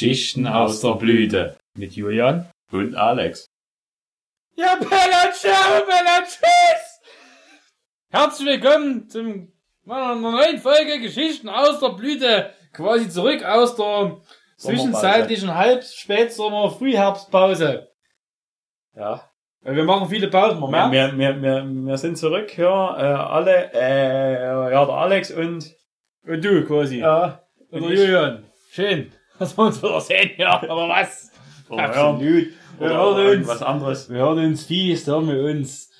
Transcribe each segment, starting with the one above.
Geschichten aus der Blüte. Mit Julian. Und Alex. Ja, Bella, ciao, Bella, tschüss! Herzlich willkommen zum meiner neuen Folge Geschichten aus der Blüte. Quasi zurück aus der zwischenzeitlichen Halb-Spätsommer, Frühherbstpause. Ja. Wir machen viele Pausen, man. Wir, wir, wir, wir sind zurück, ja, äh, alle, äh, ja, der Alex und, Und du quasi. ja, und ich. Julian. Schön, dass wir uns wieder sehen, ja. Aber was? Oder, Absolut. Ja, Wir oder hören uns. was anderes. Wir hören uns fies, da haben wir uns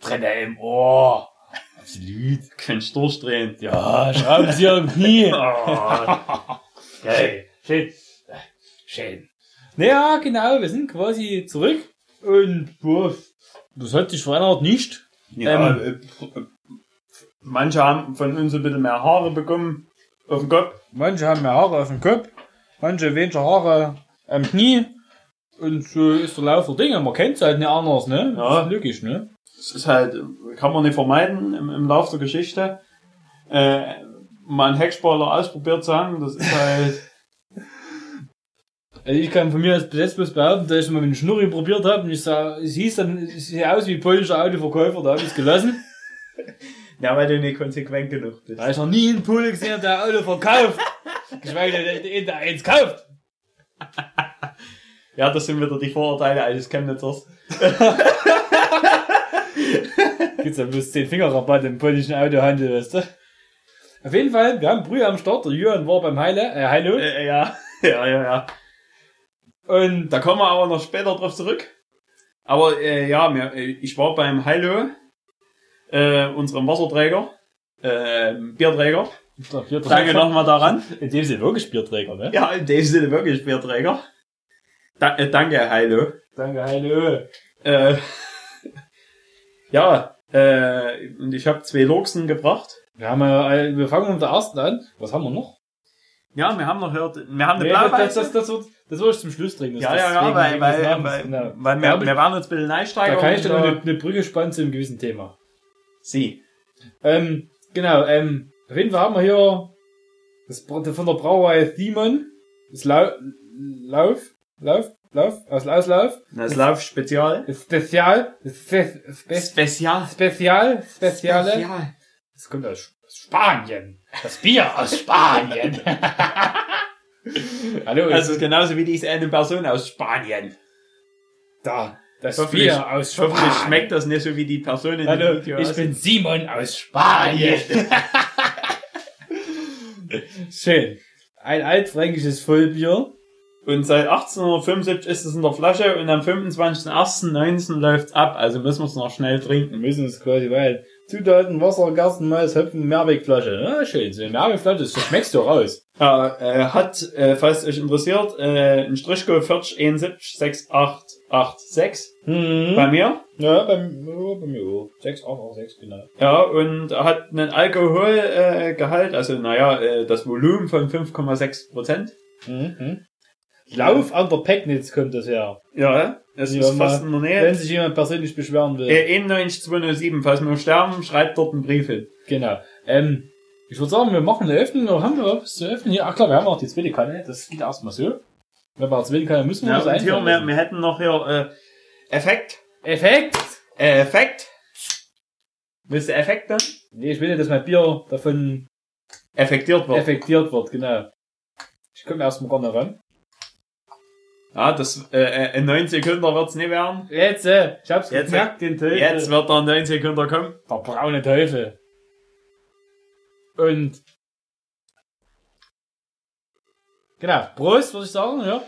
Träne im Ohr. Absolut. Kannst durchdrehen. Ja, schrauben Sie am Knie. Oh, Geil. Schön. Schön. Naja, genau, wir sind quasi zurück. Und boah, das hat sich verändert nicht. ja, äh, manche haben von uns ein bisschen mehr Haare bekommen auf dem Kopf. Manche haben mehr Haare auf dem Kopf, manche weniger Haare am Knie. Und so ist der Lauf der Dinge. Man kennt es halt nicht anders, ne? Ja. Das ist logisch, ne? Das ist halt, kann man nicht vermeiden im, im Laufe der Geschichte. Äh, mal einen Heckspoiler ausprobiert zu haben, das ist halt, Also ich kann von mir als bloß behaupten, dass ich mal mit dem Schnurri probiert habe und ich sah, es hieß dann, es sieht aus wie polnischer Autoverkäufer, da habe ich es gelassen. ja, weil du nicht konsequent genug bist. Weil ich noch nie einen Pole gesehen habe, der ein Auto verkauft. Geschweige denn, der- der eins kauft. Ja, das sind wieder die Vorurteile eines Chemnitzers. Gibt's ja bloß 10 Fingerrabatt im polnischen Autohandel, weißt du? Auf jeden Fall, wir haben Brühe am Start, der Jürgen war beim Heile, äh, Heilo. Äh, ja, ja, ja, ja. Und Da kommen wir aber noch später drauf zurück. Aber äh, ja, mir, äh, ich war beim Heilo, äh, unserem Wasserträger, äh, Bierträger. Danke nochmal daran. In dem Sinne wirklich Bierträger, ne? Ja, in dem Sinne wirklich Bierträger. Da, äh, danke, Heilo. Danke, Heilo. Äh, ja, äh, und ich habe zwei Luchsen gebracht. Wir haben äh, wir fangen mit der ersten an. Was haben wir noch? Ja, wir haben noch gehört, wir haben eine Nee, das, das, das, das, wird, das wird ich zum Schluss trinken. Ja, ja, ja, weil, weil, Namens, weil, genau. weil Da wir, wir waren uns ein bisschen Da einsteigen. kann ich noch und, eine, äh, eine Brücke spannen zu einem gewissen Thema. Sie. Ähm, genau, ähm, auf jeden Fall haben wir hier das von der Brauerei Themon, das Lau Lauf, Lauf, Lauf, aus Auslauf, Das Lauf Spezial. das Spezial, das Spe Spe Spezial. Spezial, Speziale, das kommt aus Spanien. Das Bier aus Spanien. Hallo, Also genauso wie diese eine Person aus Spanien. da, das Hoffentlich- Bier aus Spanien. Hoffentlich schmeckt das nicht so wie die Person in dem Hallo, Video. ich aussieht. bin Simon aus Spanien. Schön. Ein altfränkisches Vollbier. Und seit 1875 ist es in der Flasche und am 25.01.19 läuft's ab. Also müssen wir es noch schnell trinken. Wir müssen es quasi weil Zutaten, Wasser, Gerstenmalz, Hopfen, Mehrwegflasche. Ja, schön. So eine Mehrwegflasche, das schmeckst du raus. Ja, äh, hat, äh, falls euch interessiert, äh, ein Strichcode 40716886 Hm. bei mir. Ja, bei, ja, bei mir auch. 6, 8, 8, 6, genau. Ja, und er hat einen Alkoholgehalt, äh, also naja, äh, das Volumen von 5,6 Prozent. Mhm. Lauf an der Pegnitz kommt das her. Ja, es Ja, ist fast in der Nähe. Wenn sich jemand persönlich beschweren will. Äh, 91207, falls wir sterben, schreibt dort einen Brief hin. Genau. Ähm, ich würde sagen, wir machen eine Öffnung, oder haben wir was zu öffnen? Hier, ach klar, wir haben auch die zweite Kanne, das geht erstmal so. Wenn wir die zweite Kanne müssen wir Ja, hier, einfallen wir, wir hätten noch hier äh, Effekt. Effekt! Äh, Effekt. Willst du Effekt dann? Nee, ich will nicht, dass mein Bier davon Effektiert wird. effektiert wird, genau. Ich komme erstmal gar nicht ran. Ja, das äh, äh, in 9 Sekunden wird's nicht werden. Jetzt, äh, ich hab's Jetzt, gemerkt, den Teufel. Jetzt wird er in 9 Sekunden kommen. Der braune Teufel. Und. Genau, Prost, würde ich sagen, ja.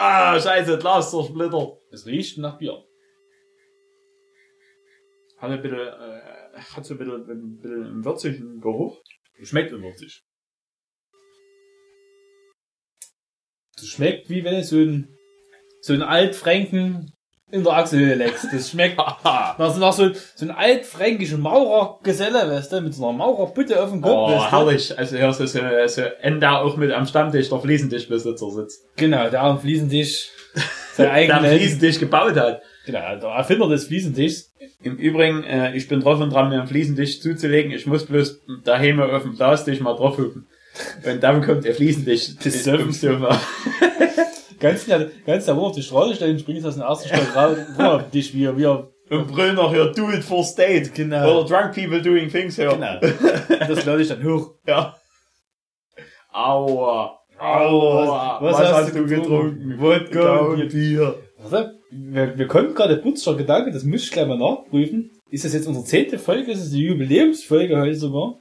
Ah, scheiße, Glas zersplittert. Es riecht nach Bier. Hat ein bisschen, äh, hat so ein bisschen, ein bisschen einen würzigen Geruch. Schmeckt unwürzig. Das schmeckt wie wenn es so ein, so ein Altfränken in der Achselhöhle leckst. Das schmeckt nach, so- nach so, so ein altfränkischen Maurergeselle, weißt du, mit so einer Maurerbutte auf dem Kopf, Oh, weißt du. herrlich. Also hier ist so, so Ender auch mit am Stammtisch der Fliesentischbesitzer sitzt. Genau, der am Fliesentisch sein Der eigenes, einen Fliesentisch gebaut hat. genau, der Erfinder des Fliesentischs. Im Übrigen, äh, ich bin drauf und dran, mir einen Fliesentisch zuzulegen. Ich muss bloß daheim auf dem Glastisch mal drauf hupen. Und dann kommt er fließend Das Sofa. Ganz ganz schnell, wo auf die Straße stellen, springst aus dem ersten Stock raus, guck mal auf dich, wie er, wie er, Und brüllen noch hier, do it for state. Genau. Oder drunk people doing things here. genau. Das lade ich dann hoch. Ja. Aua. Aua. Was, was, hast, du getrunken? Wodka und Bier. Warte, wir, wir kommen gerade putzter Gedanke, das muss ich gleich mal nachprüfen. Ist das jetzt unsere zehnte Folge? Ist es die Jubiläumsfolge heute sogar?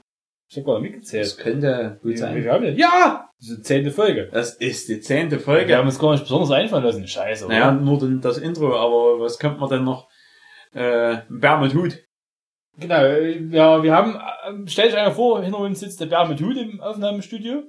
Ich hab gar nicht mitgezählt. Das könnte gut sein. wie haben wir- Ja! Das ist die zehnte Folge. Das ist die zehnte Wir Folge. haben uns gar nicht besonders einfallen lassen. Scheiße, oder? Naja, nur das Intro, aber was könnte man denn noch? Äh, Bär mit Hut. Genau, ja, wir haben, äh, stell dich einer vor, hinter uns sitzt der Bär mit Hut im Aufnahmestudio.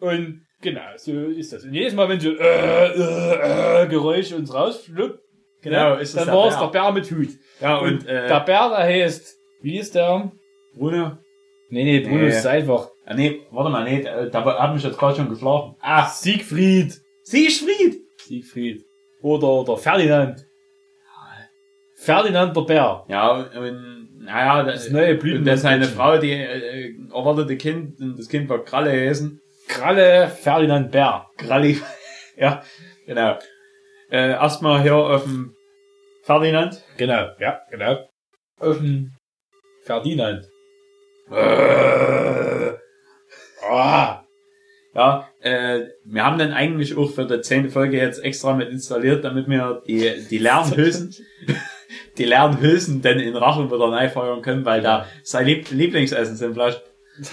Und genau, so ist das. Und jedes Mal, wenn so äh, äh, äh, Geräusche uns rausfluppt, Genau, ist es dann der war es Bär. der Bär mit Hut. Ja, Und und, äh, der Bär, der heißt, wie ist der? Bruno. Nee, nee, Bruno Nee. ist einfach. Ah, nee, warte mal, nee, da hat mich jetzt gerade schon geschlafen. Ah, Siegfried. Siegfried! Siegfried. Oder der Ferdinand. Ferdinand der Bär. Ja, und, naja, Das das, neue Blüten. und das seine Frau, die äh, erwartete Kind, und das Kind war Kralle gewesen. Kralle Ferdinand Bär. Kralli. ja, genau. Äh, erstmal hier auf dem Ferdinand. Genau, ja, genau. Auf dem Ferdinand. Ah. Ja, äh, wir haben dann eigentlich auch für die zehnte Folge jetzt extra mit installiert, damit wir die, die Lernhülsen, die Lernhülsen dann in Rachen wieder feuern können, weil da sein Lieb Lieblingsessen sind vielleicht.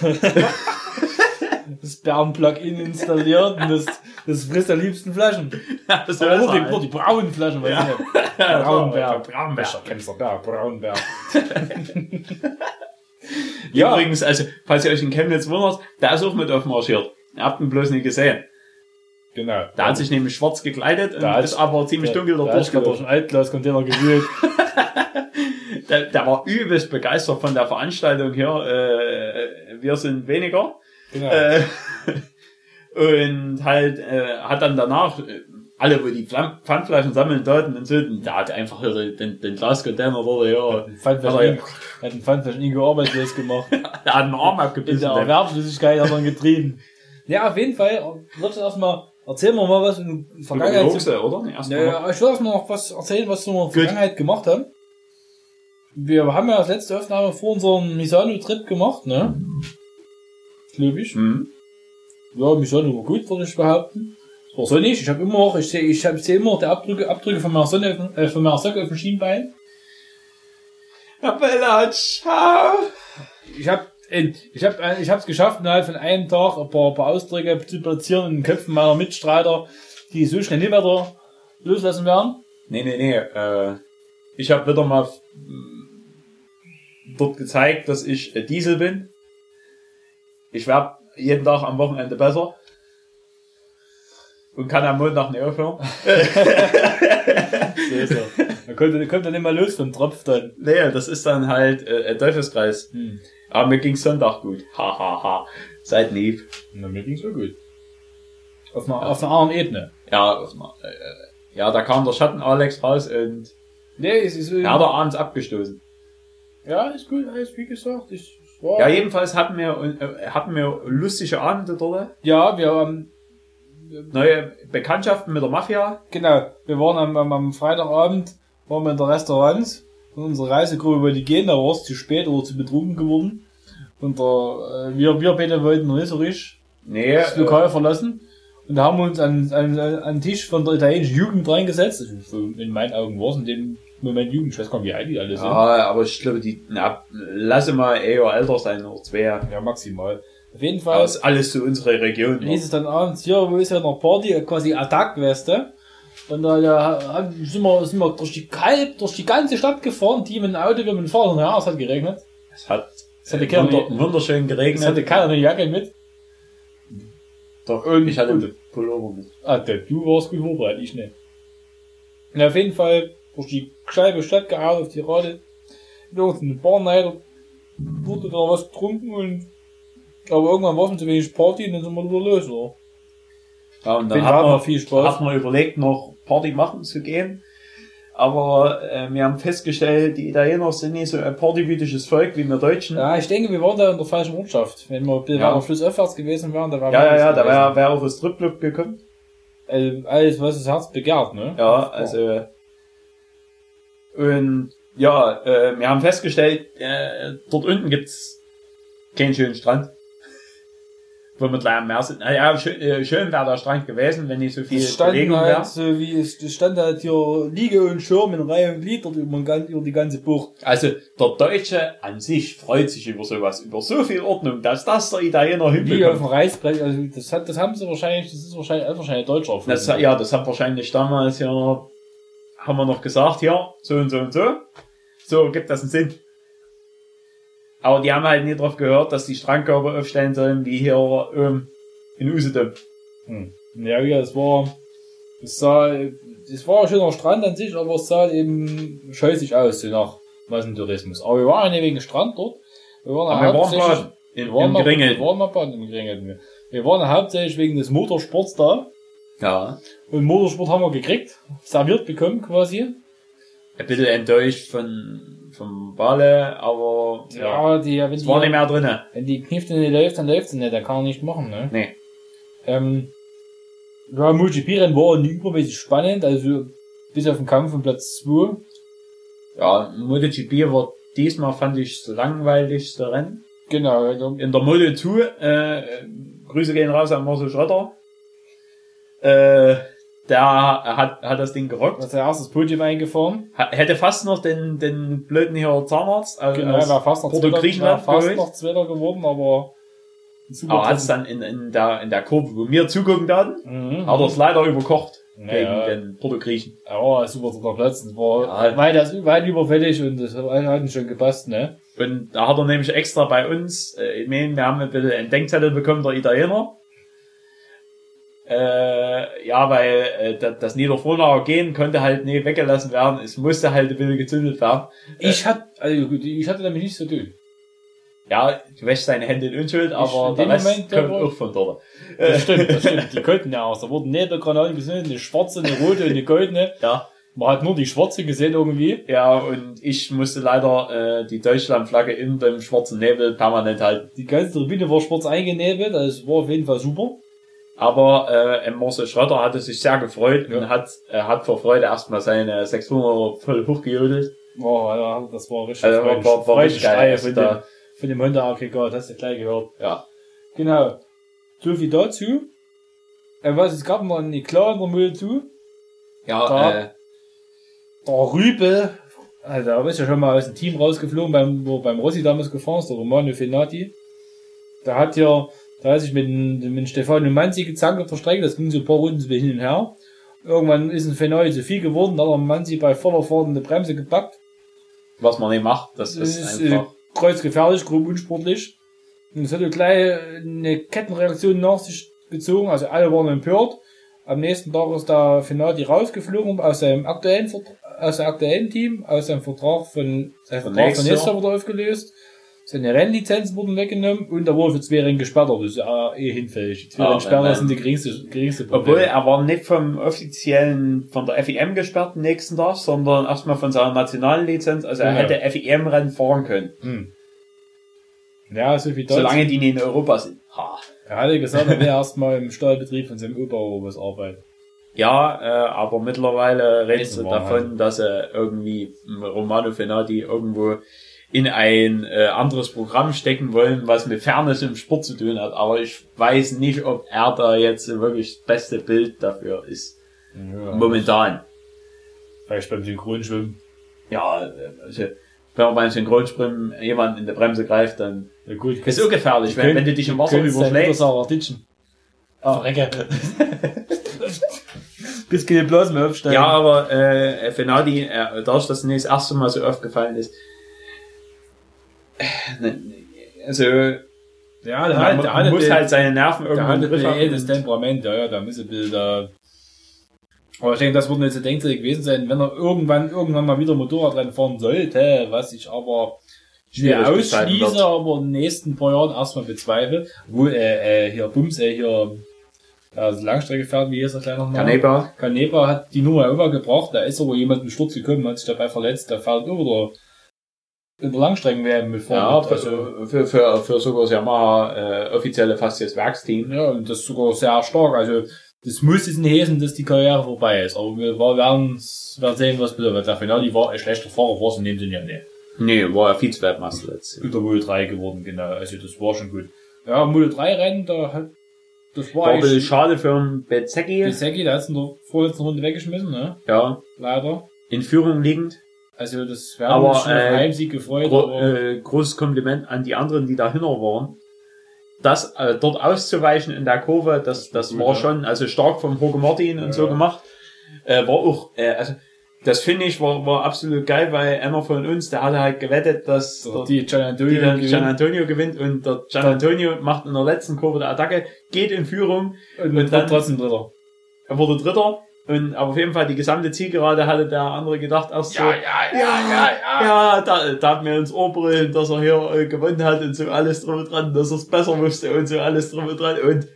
Das Bären-Plugin installiert und das, das frisst am liebsten Flaschen. das Aber nur die, nur die braunen Flaschen, weißt Ja. du? Braunbär. Braunbär. Kennst du Bär? Braunbär. ja, Übrigens, also, falls ihr euch in Chemnitz wundert, der ist auch mit aufmarschiert. Ihr habt ihn bloß nicht gesehen. genau. Der hat sich nämlich schwarz gekleidet und Da ist aber ziemlich dunkel da da gerade durch durchgelaufen. einen Altglascontainer gewühlt. Der, der war übelst begeistert von der Veranstaltung hier. Äh, wir sind weniger. Genau. Äh, und halt äh, hat dann danach äh, alle, wo die Pfandflaschen sammeln sollten und so, und der hat einfach den, den Glascontainer oder ja, Den Pfandflaschen, Hat den Pfandflaschen Ingo arbeitslos gemacht. der hat einen Arm In abgebissen. der der- Erwerbslosigkeit hat er ihn getrieben. Ja, auf jeden Fall. Würdest du erstmal, erzähl mir mal was in der Über Vergangenheit. Hochse, oder? Erst mal. Ja, ich will erstmal noch was erzählen, was wir in der Vergangenheit gemacht haben. Wir haben ja das letzte Aufnahme vor unserem Misano-Trip gemacht, ne? Glaube ich. Hm. Ja, Misano war gut, würde ich behaupten. Das war sonnig. Ich habe immer noch, ich sehe, ich habe seh immer noch die Abdrücke, Abdrücke von meiner Sonne, äh, von meiner Socke auf dem Schienbein. Bella, ciao. Ich habe ich hab, äh, ich hab's geschafft, innerhalb von einem Tag ein paar, paar Ausdrücke zu platzieren in den Köpfen meiner Mitstreiter, die so schnell nicht mehr loslassen werden. Nee, nee, nee. Äh, ich habe wieder mal dort gezeigt, dass ich äh, Diesel bin. Ich werd jeden Tag am Wochenende besser. Und kann am Montag nicht aufhören. So ist er. Man kommt, kommt dann nicht mehr los vom Tropf dann. Nee, das ist dann halt äh, ein Teufelskreis. Hm. Aber mir ging's Sonntag gut. Ha, ha, ha. Seid lieb. Na, mir ging's so gut. Auf einer, auf einer anderen Ebene. Ja, auf mal, äh, äh, ja, da kam der Schatten Alex raus und Nee, es ist, er hat er abends abgestoßen. ja, ist gut, alles wie gesagt. Ich, war, Ja, jedenfalls hatten wir, äh, hatten wir lustige Abende dort. ja, wir haben, Neue Bekanntschaften mit der Mafia. genau, wir waren am, am, am Freitagabend, waren wir in der Restaurants und unsere Reisegruppe wollte gehen, da war es zu spät oder zu betrunken geworden. Und der, äh, wir, wir beide wollten noch nicht so richtig Nee, das Lokal verlassen und da haben wir uns an, an, an den Tisch von der italienischen Jugend reingesetzt. In meinen Augen war es in dem Moment Jugend. Ich weiß gar nicht, wie alt die alle äh, sind. ja, aber ich glaube, die, na, lasse mal eher älter sein, noch zwei. Ja, maximal. Auf jeden Fall ist alles so unsere Region. hieß es dann abends, hier, wo ist ja noch Party, quasi Attack, weißt du? Und da haben- sind, wir, sind wir durch die Kalb, durch die ganze Stadt gefahren, Team im Auto, wir mit dem Fahrrad ja, es hat geregnet. Es hat, Es hatte äh, keiner, wunder, wunderschön es geregnet. hatte keiner eine Jacke mit. Doch, und- ich hatte einen Pullover mit. Ah, der, du warst gut vorbereitet, ich nicht. Und auf jeden Fall durch die Scheibe Stadt gehauen, auf die Rade. Wir uns in den Bar rein, wurde da was getrunken und aber irgendwann war es zu wenig Party und dann sind wir wieder los, oder? Ja, und Auf dann hat hatten wir man, viel Spaß. hat man überlegt, noch Party machen zu gehen. aber äh, wir haben festgestellt, die Italiener sind nicht so ein partywütiges Volk wie wir Deutschen. Ja, ich denke, wir waren da in der falschen Ortschaft. Wenn wir Ja. weiter flussaufwärts gewesen wären, da wäre ja, ja, ja da wäre wär auch das Stripclub gekommen. äh, alles, was das Herz begehrt, ne? Ja, also und ja, äh, wir haben festgestellt, äh, dort unten gibt's keinen schönen Strand. Wo wir gleich am Meer sind. Na Ja, schön, äh, schön wäre der Strand gewesen, wenn nicht so viel Bewegung halt wäre. so wie es stand halt hier Liege und Schirm in Reihe und Glied dort über, über die ganze Bucht. Also der Deutsche an sich freut sich über sowas, über so viel Ordnung, dass das der Italiener Wie auf dem hinbekommt. Reißbrett, also das hat, das haben sie wahrscheinlich, das ist wahrscheinlich, wahrscheinlich Deutscher erfunden. Das, ja, das hat wahrscheinlich damals ja, haben wir noch gesagt, ja, so und so und so. So gibt das einen Sinn. Aber die haben halt nie drauf gehört, dass die Strandkörper aufstellen sollen, wie hier ähm, in Usedom. Hm. Ja, ja, es war, es sah, es war ein schöner Strand an sich, aber es sah eben scheußlich aus, so nach Massentourismus. Aber wir waren ja nicht wegen Strand dort. Wir waren Aber wir waren baden. In, wir waren in mal- Geringel. Wir waren baden im. Wir waren hauptsächlich wegen des Motorsports da. Ja. Und Motorsport haben wir gekriegt, serviert bekommen quasi. Ein bisschen enttäuscht von, vom Bale, aber ja, Ja, die, wenn es die, war nicht mehr drinnen. wenn die Knifte nicht läuft, dann läuft sie nicht, dann kann er nicht machen, ne? Nee. Ähm, ja, MotoGP-Rennen war nie übermäßig spannend, also bis auf den Kampf von Platz 2. Ja, MotoGP war diesmal, fand ich, das langweiligste Rennen. Genau, In der Moto 2, äh, Grüße gehen raus an Marcel Schröder. Äh, der hat, hat das Ding gerockt. was er erstes Podium eingefahren. Ha- Hätte fast noch den, den blöden hier Zahnarzt. Also Genau, war fast noch Porto Griechenland war fast geholt. noch Zweiter geworden, aber Aber hat es dann in, in, der, in der Kurve, wo wir zugucken dann, mhm. hat er es leider überkocht Naja. gegen den Porto Griechen. Ja, super dritter Platz. Das war Ja. weit, das, weit überfällig und das hat hat schon gepasst, ne? Und da hat er nämlich extra bei uns, äh, ich meine, wir haben ein bisschen einen Denkzettel bekommen, der Italiener. Äh, ja, weil äh, das, Niederfrohnaer Gehen konnte halt nicht weggelassen werden. Es musste halt ein bisschen gezündet werden. Ich hatte, also ich hatte damit nicht so tun. Ja, du wäschst deine Hände in Unschuld, aber in der Rest Moment, kommt aber- auch von dort. Das stimmt, das stimmt. Die konnten ja aus. Da wurden Nebelgranaten gesehen, eine schwarze, eine rote und eine goldene. Ja. Man hat nur die schwarze gesehen irgendwie. Ja, und ich musste leider äh, die Deutschlandflagge in dem schwarzen Nebel permanent halten. Die ganze Tribüne war schwarz eingenebelt, das war auf jeden Fall super. Aber äh, Marcel Schröder hatte sich sehr gefreut Ja. und hat, äh, hat vor Freude erstmal seine 600 voll hochgejodelt. Oh, ja, das war richtig Also war, war, war richtig geil. Von, da, dem, von dem Honda-Aggregat, hast du gleich gehört. ja. Genau. So viel dazu. Äh, was, es gab mal einen klar in der Müll zu. Ja, Da. äh, Der Rübe, also da ist ja schon mal aus dem Team rausgeflogen, beim, wo beim Rossi damals gefahren ist, der Romano Fenati. Der hat ja, da hat sich mit, mit Stefano Manzi gezankt auf der Strecke, das ging so ein paar Runden hin und her. Irgendwann ist ein Fenati zu viel geworden, da hat der Manzi bei voller Fahrt eine Bremse gepackt. was man nicht macht, das, Das ist, äh, einfach. kreuzgefährlich, grob unsportlich. Und es hat gleich eine Kettenreaktion nach sich gezogen, also alle waren empört. Am nächsten Tag ist der Fenati rausgeflogen aus seinem aktuellen, aus seinem aktuellen Team, aus seinem Vertrag von, sein Vertrag nächstes von. Jahr wurde aufgelöst. Seine Rennlizenzen wurden weggenommen und er wurde für zwei Rennen gesperrt, aber das ist ja eh hinfällig. Die zwei Ah, wenn- sind die geringste, geringste Obwohl, Problem. er war nicht vom offiziellen, von der FIM gesperrt am nächsten Tag, sondern erstmal von seiner nationalen Lizenz. Also er Genau. hätte FIM-Rennen fahren können. Hm. Ja, so viel dazu. Solange die nicht in Europa sind. Ha. Er hatte gesagt, er wäre erstmal im Stahlbetrieb von seinem Opa was arbeiten. Ja, äh, aber mittlerweile redest du davon, dass er irgendwie Romano Fenati irgendwo in ein äh, anderes Programm stecken wollen, was mit Fairness im Sport zu tun hat. Aber ich weiß nicht, ob er da jetzt wirklich das beste Bild dafür ist. Ja, Momentan. Vielleicht beim Synchronschwimmen. Ja, äh, also, wenn man beim Synchronspringen jemand in der Bremse greift, dann Ja gut, ist so gefährlich, wenn, wenn du dich im Wasser überschlägst. Ah, Recke. Bis keine Blasen mehr aufsteigen. Ja, aber äh, Fenadi, äh, dadurch, dass es nicht das erste Mal so aufgefallen ist, also ja der man, hat, man der hat, muss den- halt seine Nerven der irgendwo hat Temperament, ja, ja, da muss ein bisschen da. Aber ich denke, das wird jetzt ein Denkzettel gewesen sein, wenn er irgendwann, irgendwann mal wieder Motorradrennen fahren sollte, was ich aber schwer ausschließe, aber in den nächsten paar Jahren erstmal bezweifle. Wo, äh, äh, hier Bums, äh, hier Also Langstrecke fährt, wie ist er gleich nochmal? Kaneba. Kaneba hat die Nummer übergebracht, da ist aber jemand im Sturz gekommen, hat sich dabei verletzt, der fährt über der, in der Langstrecken mit vorne. Ja, mit. also, für, für, für, für sogar das Yamaha äh, offizielle fast das Werksteam. ja, und das sogar sehr stark, also, das muss jetzt nicht heißen, dass die Karriere vorbei ist, aber wir werden, werden sehen, was bedeutet. Der Finale war ein schlechter Fahrer, war es in dem Sinne ja nicht. Nee, war ja Vize-Weltmeister letztes Über Model 3 geworden, genau, also das war schon gut. Ja, Model 3 Rennen, da hat, das war War ein bisschen schade für einen Bezecki. Bisecki, der hat es in der vorletzten Runde weggeschmissen, ne, Ja, leider. in Führung liegend. Also das wäre Aber, uns schon auf äh, Heimsieg gefreut, Gro äh, großes Kompliment an die anderen, die dahinter waren. Das äh, dort auszuweichen in der Kurve, das, das war schon also stark vom Hoge Martin und Ja. so gemacht. Äh, war auch, äh, also das finde ich war, war absolut geil, weil einer von uns, der hatte halt gewettet, dass der, die Gian die Antonio gewinnt. Gian Antonio gewinnt und der Gian Antonio macht in der letzten Kurve der Attacke, geht in Führung, und, und dann- trotzdem Dritter. er wurde Dritter und aber auf jeden Fall die gesamte Zielgerade hatte der andere gedacht erst so, ja, ja, ja, da, da hat mir ins Ohr brüllen, dass er hier äh, gewonnen hat und so alles drum und dran, dass er es besser wusste und so alles drum und dran und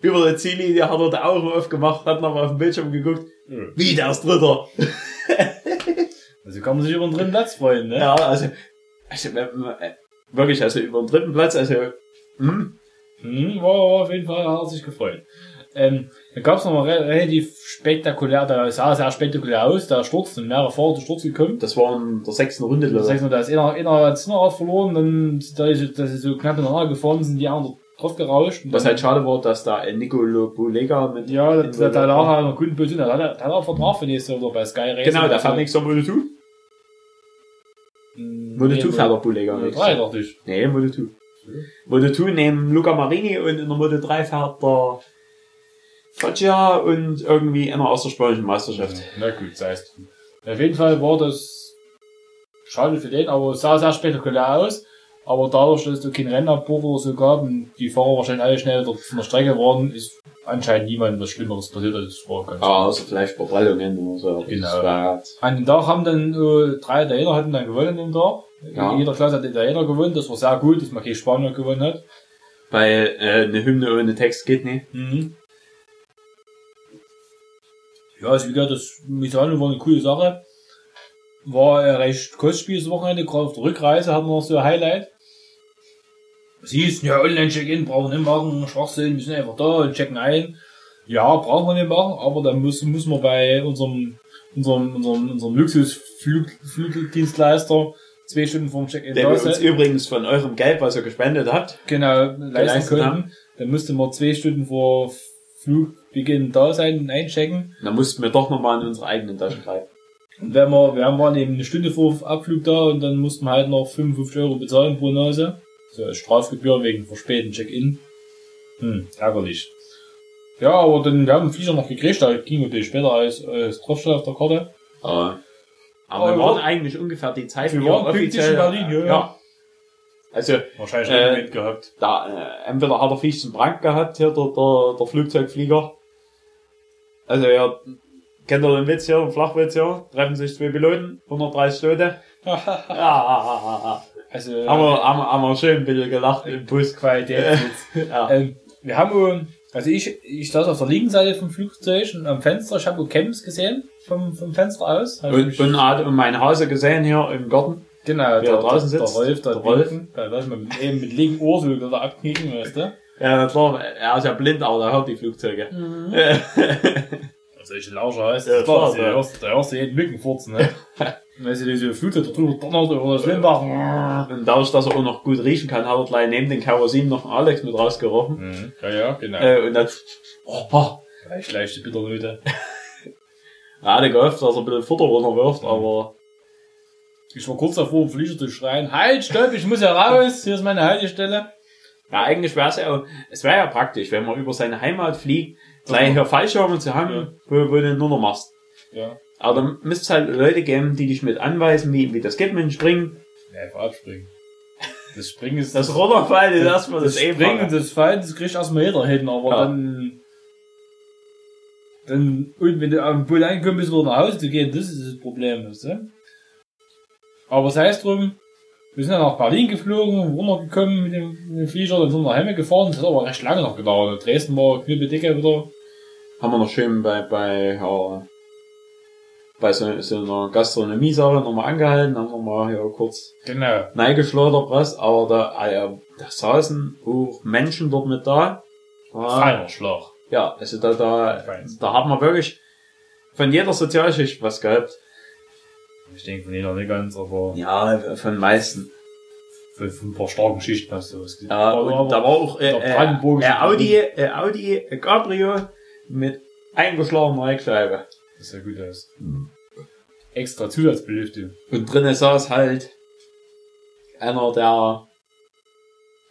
über der Ziellinie hat er die Augen aufgemacht, hat noch auf den Bildschirm geguckt, wie, der ist Dritter. Also kann man sich über den dritten Platz freuen, ne? Ja, also, also äh, wirklich, also über den dritten Platz, also, hm, Hm, war, war auf jeden Fall, hat sich gefreut. Ähm, da gab es noch mal re relativ spektakulär, da sah sehr spektakulär aus, der Sturz, mehrere Fahrer der Sturz gekommen. das war in der sechsten Runde, heißt, ich. da ist einer, einer hat Zinnerrad verloren, dann, da ist, dass sie so knapp ineinander gefahren sind, die anderen drauf gerauscht. Was halt schade war, dass da äh, Nicolo Bulega mit, Ja, der, der, der Involviert lag halt noch guten Position, der hat, der hat auch einen Vertrag für nächstes Jahr bei Sky Racing. genau, der Also, fährt nichts am Model 2. hm, Model nee, 2 fährt der Bulega nicht. 3 dachte ich. Nee, Model 2. Model 2 nehmen Luca Marini und in der Model 3 fährt der Foggia und irgendwie einer aus der spanischen Meisterschaft. Na gut, das heißt. Auf jeden Fall war das schade für den, aber es sah sehr spektakulär aus. Aber dadurch, dass es kein Rennabbruch oder so gab und die Fahrer wahrscheinlich alle schnell dort von der Strecke waren, ist anscheinend niemandem was Schlimmeres passiert. Es war ganz Ja, also vielleicht Verprellungen oder so. Genau. An dem Tag haben dann äh, drei Italiener hatten dann gewonnen im Tag. Ja. In jeder Klasse hat Italiener gewonnen. Das war sehr gut, dass man kein Spanier gewonnen hat. Weil äh, eine Hymne ohne Text geht nicht. Mhm. Ja, also wie gesagt, das Misano war eine coole Sache. War ein recht kostspieliges Wochenende, gerade auf der Rückreise hatten wir noch so ein Highlight. Sie hieß, ja, Online-Check-In brauchen wir nicht machen, Schwachsinn, wir sind einfach da und checken ein. Ja, brauchen wir nicht machen, aber dann müssen, müssen wir bei unserem, unserem, unserem, unserem Luxus-Flugdienstleister zwei Stunden vorm Check-In Der wir uns übrigens von eurem Geld, was ihr gespendet habt, Genau, leisten haben. Dann musste man zwei Stunden vor Flugbeginn da sein und einchecken. dann mussten wir doch nochmal in unsere eigenen Taschen greifen. Und wenn wir, wir waren eben eine Stunde vor Abflug da und dann mussten wir halt noch 55 Euro bezahlen pro Nase. So Strafgebühr wegen verspäteten Check-in. Hm, ärgerlich. Ja, aber dann, wir haben den Flieger noch gekriegt, da ging natürlich später als, als draufsteht auf der Karte. Aber, Aber wir waren wir- eigentlich ungefähr die Zeit, Wir waren wir pünktlich in Berlin, ja, ja. Also, Wahrscheinlich Äh, gehabt. da, äh, entweder hat er fiesen Brand gehabt, hier, der, der, der Flugzeugflieger. Also, ja, kennt ihr den Witz hier, den Flachwitz hier? Treffen sich zwei Piloten, 130 Tote. Ja, ja. Also, Haben wir, haben, wir- haben wir schön ein bisschen gelacht im Bus. Ja. Ähm, wir haben, äh, also ich, ich saß auf der linken Seite vom Flugzeug und am Fenster, ich habe Camps gesehen, vom, vom Fenster aus. Hab ich Und, und hat mein Hase gesehen hier im Garten. genau, wer draußen sitzt, der Rolf, der, der Rolf. Da lass mal mit, eben mit linken Ohr so wieder abknicken, weißt du. Ja, na klar, er ist ja blind, aber er hört die Flugzeuge. Solche Lauscher heißt Ja, klar, der erste, der erste jeden Mücken furzen, ne? Wenn sie diese Flugzeug da drüber donnert oder das Schwimmbach. Und dadurch, dass er auch noch gut riechen kann, hat er gleich neben den Kerosin noch einen Alex mit rausgerochen. Mhm. Ja, ja, genau. Äh, und dann, oh, oh, Gleich leichte Bitternote. er hatte gehofft, dass er ein bisschen Futter runterwirft, aber Ich war kurz davor, im Flieger zu schreien, halt, stopp, ich muss ja raus, hier ist meine Haltestelle. Ja, eigentlich wäre es ja, es wäre ja praktisch, wenn man über seine Heimat fliegt, gleich hier Fallschirme zu haben, Ja. wo, wo du nur noch machst. Ja. Aber dann müsste es halt Leute geben, die dich mit anweisen, wie, wie das geht mit dem Springen. Ja, einfach abspringen. Das Springen ist Das Runterfallen ist erstmal das, das Springen Einfache. das Fallen, das kriegt erstmal jeder hin, aber Ja. dann, dann, und wenn du am Bull angekommen bist, wieder nach Hause zu gehen, das ist das Problem, weißt du? Aber sei es drum, Wir sind dann nach Berlin geflogen, runtergekommen mit dem, mit dem Flieger, dann sind wir nach Hemme gefahren, das hat aber recht lange noch gedauert. Dresden war knüppeldicke wieder. Haben wir noch schön bei, bei, ja, bei so, so einer Gastronomie-Sache nochmal angehalten, haben wir mal hier kurz Genau. neigeschleudert was, aber da, äh, da saßen auch Menschen dort mit da. Ah, Feiner Schlag. ja, also da, da, da hat man wirklich von jeder Sozialschicht was gehabt. Ich denke von jeder nicht ganz, aber Ja, von meisten. von, von ein paar starken Schichten hast du was gesehen. Ja, und da war auch äh, äh, äh, Audi, äh, Audi äh, Cabrio mit eingeschlagener Heckscheibe. Das sah gut aus. Extra Zusatzbelüftung. Und drinnen saß halt einer, der,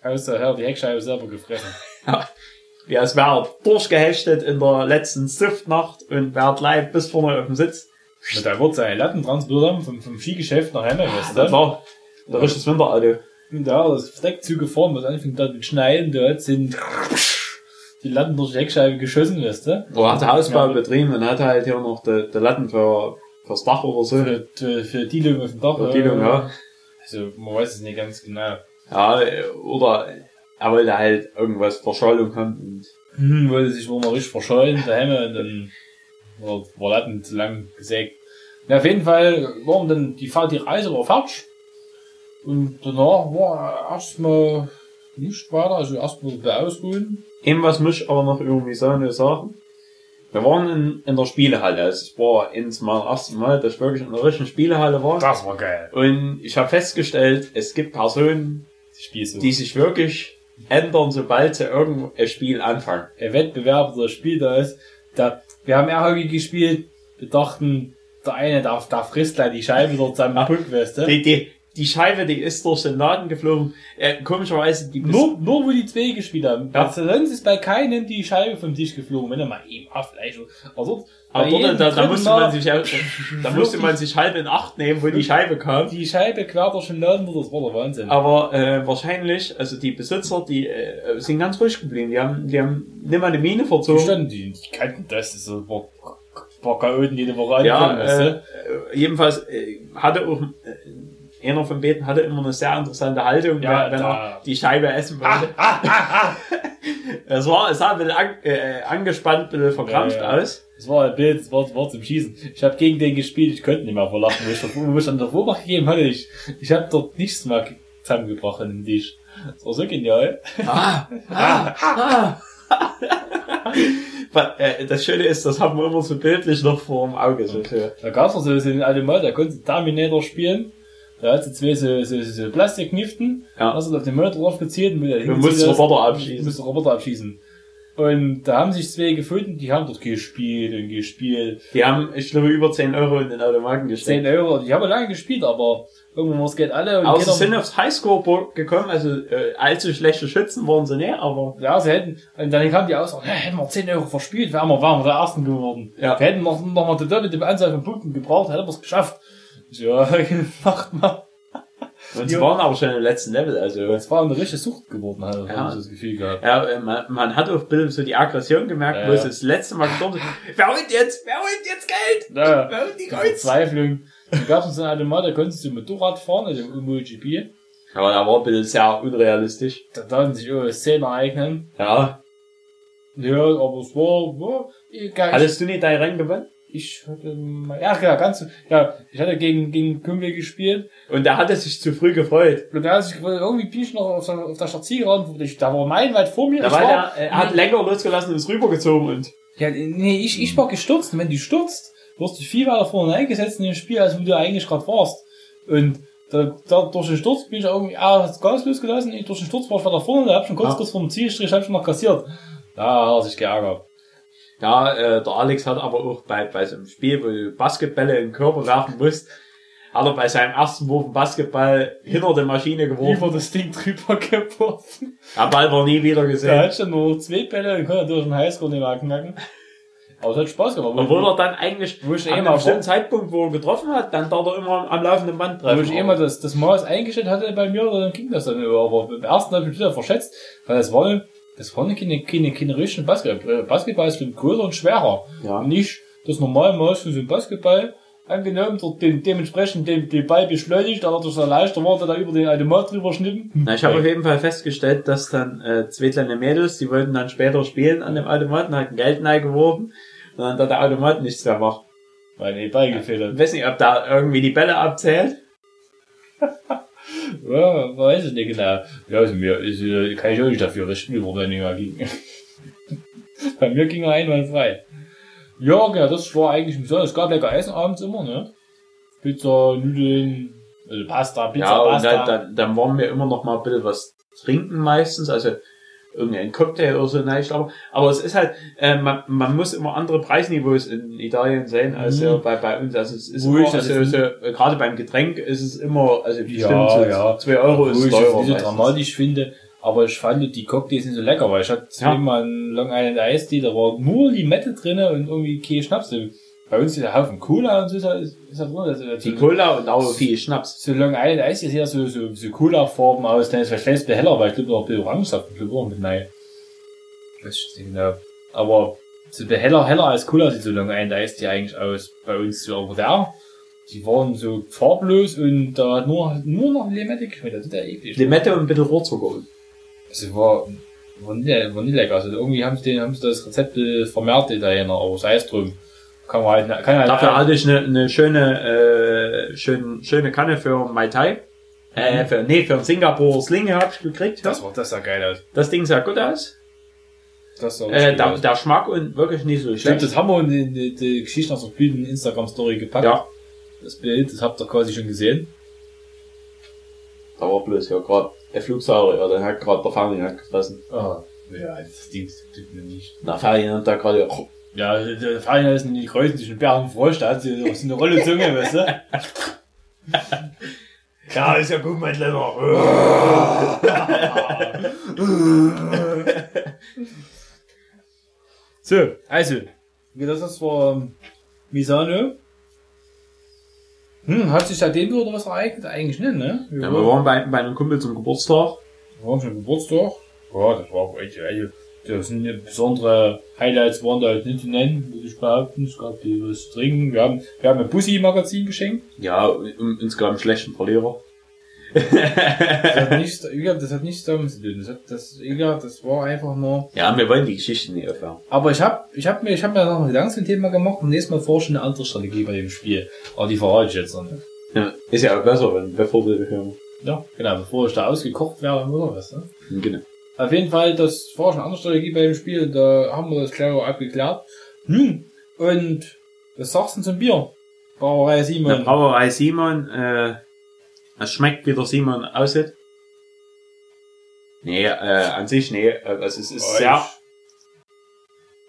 Aus der Herr die Heckscheibe selber gefressen. ja, es wäre durchgehechtet in der letzten Stiftnacht und wäre gleich bis vorne auf dem Sitz. Und da wird seine Latten transportiert haben vom, vom Skigeschäft nach Hemme, weißt Das war der richtiges Winterauto. Und da das Verdeckzug gefahren, was anfängt da mit Schneien, da sind die Latten durch die Heckscheibe geschossen, weißt du? Er hat Hausbau Ja. betrieben und hat halt hier noch die, die Latten für, fürs Dach oder so. Für, für, für die Dielung auf dem Dach. Für die, äh, ja. Also, man weiß es nicht ganz genau. Ja, oder er wollte halt irgendwas Verschallung haben und Hm, wollte sich wohl mal richtig verschollen, der Hemme, und dann war, war Latten zu lang gesägt. Ja, auf jeden Fall waren dann die, Fahrt- die Reise war fertig. Und danach war erstmal nicht weiter, also erstmal wieder ausruhen. Irgendwas muss ich aber noch irgendwie sagen, sagen. Wir waren in, in der Spielehalle. Also Es war ins Mal erste Mal, dass ich wirklich in der richtigen Spielehalle war. Das war geil. Und ich habe festgestellt, es gibt Personen, Das so. die sich wirklich ändern, sobald sie irgendein Spiel anfangen. der Wettbewerb, der Spiel da ist. Da, wir haben Airhockey gespielt, wir dachten, der eine, der, der frisst gleich die Scheibe dort seinem Puck, weißt du? Die, die, die Scheibe, die ist durch den Laden geflogen. Äh, komischerweise, die Nur, nur wo die zwei gespielt haben. Ja. Also sonst ist bei keinem die Scheibe vom Tisch geflogen, wenn er mal eben vielleicht. Aber dort, aber dort, da, da musste man sich, ja- da musste man sich halb in Acht nehmen, wo die Scheibe kam. die Scheibe quer durch den Laden, das war der Wahnsinn. Aber äh, wahrscheinlich, also die Besitzer, die äh, sind ganz ruhig geblieben. Die haben, die haben nicht mal eine Mine Die verzogen. standen, die, die kannten das, das war, war Chaoten jede Woche Ja, angekommen, weißt äh, äh, jedenfalls äh, hatte auch äh, einer von beiden hatte immer eine sehr interessante Haltung, Ja, wenn, wenn er die Scheibe essen wollte. es war, es sah ein bisschen an, äh, angespannt, ein bisschen verkrampft Ja, ja. aus. Das war ein Bild, das war, das war zum Schießen. Ich habe gegen den gespielt, ich konnte nicht mehr verlachen, wo ich, wo ich dann der Vormacht gegeben hatte. Ich, ich habe dort nichts mehr ge- zusammengebracht in den Tisch. Das war so genial. Ah, ah, ah. Weil, äh, das Schöne ist, das haben wir immer so bildlich noch vor dem Auge. So, so. Da gab's noch so, so einen alten Mann, der konnte Terminator spielen. Da hat sie zwei so, so, so Plastikkniften. Ja. Hast du auf den Mörder drauf gezielt und mit der Du musst Roboter abschießen. musst Roboter abschießen. Und da haben sich zwei gefunden, die haben dort gespielt und gespielt. Die haben, ich glaube, über 10 Euro in den Automaten 10 gesteckt. Euro, die haben lange gespielt, aber irgendwann war das Geld alle und sie sind aufs Highscore gekommen, also äh, allzu schlechte Schützen waren sie nicht, aber Ja, sie hätten, und dann kam die Aussage, hätten wir 10 Euro verspielt, wären wir, wären wir der Ersten geworden. Ja. Wir hätten noch, noch mal die mit dem Anzahl von Punkten gebraucht, hätten wir es geschafft. Ja, macht mal. und sie waren aber schon im letzten Level, also Es war eine richtige Sucht geworden, halt, Ja. habe ich das Gefühl gehabt. ja, äh, man, man hat auf Bild so die Aggression gemerkt, Ja, wo ja. sie das letzte Mal gestorben sind. Wer holt jetzt? Wer holt jetzt Geld? Ja. Wer holt die Kreuz? Verzweiflung. Da gab es so einen Automat, da konntest du Motorrad fahren, also im MotoGP. Aber da war ein bisschen sehr unrealistisch. Da dachten sich oh, Szenen ereignen. Ja. Ja, aber es war, war egal. Hattest du nicht dein Rennen gewonnen? Ich hatte, mal- ja, ja, ganz, ja, ich hatte gegen, gegen Kumpel gespielt. Und der hatte sich zu früh gefreut. Und da hat sich irgendwie bin ich noch auf der, auf der Stadtzielgeraden, ich- da war meilenweit vor mir. Da ich war der, er hat länger losgelassen und ist rübergezogen und ja, nee, ich, ich war gestürzt. Und wenn du stürzt, wirst du viel weiter vorne eingesetzt in dem Spiel, als wo du eigentlich gerade warst. Und da, da, durch den Sturz bin ich irgendwie, ah, hast Gas losgelassen, ich durch den Sturz war ich weiter vorne, da hab schon kurz, Ja. kurz vor dem Zielstrich, hab schon noch kassiert. Da hat er sich geärgert. Ja, äh, der Alex hat aber auch bei, bei so einem Spiel, wo du Basketbälle in den Körper werfen musst, hat er bei seinem ersten Wurf einen Basketball hinter der Maschine geworfen. Über das Ding drüber geworfen. Der Ball war nie wieder Da gesehen. hat schon nur zwei Bälle und konnte durch den Highscore nicht mehr knacken. Aber es hat Spaß gemacht. Obwohl er dann eigentlich Wo ich an eh einem mal bestimmten Zeitpunkt, wo er getroffen hat, dann da er immer am laufenden Band Wo treffen. ich immer das, das Maß eingestellt hatte bei mir, dann ging das dann über. Aber beim ersten habe ich wieder verschätzt, weil das war, das war keine, keine, keine richtigen Basketball. Äh, Basketball ist größer und schwerer. Ja. Und nicht das normale Maß für so ein Basketball, angenommen, dort den, dementsprechend den, den Ball beschleunigt, dann hat er so leichter war, da über den Automat drüber schnitten. Na, ich habe auf jeden Fall festgestellt, dass dann äh, zwei kleine Mädels, die wollten dann später spielen an dem Automaten, hatten Geld reingeworfen und dann hat der Automat nichts mehr gemacht. Weil der Ball gefehlt Ich hat. weiß nicht, ob da irgendwie die Bälle abzählt. Ja, weiß ich nicht genau. Ja, also mir ist, äh, kann ich auch nicht dafür, das Spiel wurde nicht mehr ging. Bei mir ging er einwandfrei. Ja, genau, das war eigentlich ein Es gab lecker Essen abends immer, ne? Pizza, Nudeln, also Pasta, Pizza, ja, und Pasta. dann, dann, dann wollen wir immer noch mal ein bisschen was trinken meistens, also irgendein Cocktail oder so, nein, ich glaube. Aber es ist halt, äh, man, man muss immer andere Preisniveaus in Italien sehen als Mhm. ja bei, bei uns. Also es ist Ruhig, immer, also, ist- so, äh, gerade beim Getränk ist es immer, also bestimmt Ja, so ja. 2 Euro Wo ist ich teurer. nicht so meistens. dramatisch finde, aber ich fand die Cocktails nicht so lecker, weil ich hatte zweimal einen Long Island Eistee, da war nur Limette drinne und irgendwie kein Schnaps. Bei uns ist der Haufen Cola und so ist halt, ist halt drin. Also, Die Cola und auch viel Schnaps. so Long Island Eistee sieht ja so, so, so Cola-Farben aus, dann ist es vielleicht ein heller, weil ich glaube noch ein bisschen Orangensaft ich glaube auch mit rein. Weiß ich nicht genau. Aber so ein bisschen heller, heller als Cola sieht so Long Island Eistee eigentlich aus bei uns so, aber der, die waren so farblos und da hat nur, nur noch Limette geschmeckt, das ist ja eklig. Limette und ein bisschen Rohrzucker. Also war, war, nicht, war nicht lecker. Also irgendwie haben sie, den, haben sie das Rezept äh, vermehrt, die Italiener, aber sei es drum. Kann man halt, kann halt, Dafür hatte ich eine, eine schöne, äh, schön, schöne Kanne für Mai Tai. Äh, für, nee, für einen Singapur Sling hab ich gekriegt. Mhm. das war, das sah geil aus. Das Ding sah gut aus. Das sah Äh, der, aus. der Geschmack und wirklich nicht so Ich glaube, schlecht. das haben wir in die, die, die Geschichte aus der Instagram-Story gepackt. Ja, Das Bild, das habt ihr quasi schon gesehen. da war bloß ja gerade der Flugsaurier, ja, der hat gerade der Ferdinand gefressen. Ah, ja, das Ding tut mir nicht. Der Ferdinand da gerade, Ja, der Fabian ist in die Kreuzen zwischen Bär und Frosch, da hat sie so eine Rolle Zunge, weißt du? ja, ist ja gut, mein Kleiner. So, also, wie das ist war ähm, Misano. Hm, hat sich seitdem wieder was ereignet? Eigentlich nicht, ne? Ja, wir waren bei, bei einem Kumpel zum Geburtstag. Wir waren schon Geburtstag. Ja, das war echt, also, das sind ja besondere Highlights waren da halt nicht zu nennen, würde ich behaupten. Es gab die was zu trinken. Wir haben, wir haben ein Bussi-Magazin geschenkt. Ja, um, insgesamt einen schlechten Verlierer. Das hat nichts, das hat nichts damit zu tun. Das hat, das, das war einfach nur, Ja, wir wollen die Geschichte nicht erfahren. aber ich hab, ich hab mir, ich hab mir noch einen Gedanken zum Thema gemacht und nächstes Mal forsche eine andere Strategie bei dem Spiel. Aber die verrate ich jetzt noch nicht. Ja, ist ja auch besser, wenn, bevor wir hören. Ja, genau, bevor ich da ausgekocht werde oder was, ne? Genau. Auf jeden Fall, das war schon eine andere Strategie bei dem Spiel, da haben wir das klar abgeklärt. Hm, und was sagst du zum Bier? Brauerei Der Simon. Brauerei Simon, äh, es schmeckt wie der Simon aussieht. Nee, äh, an sich, nee, äh, also es ist sehr,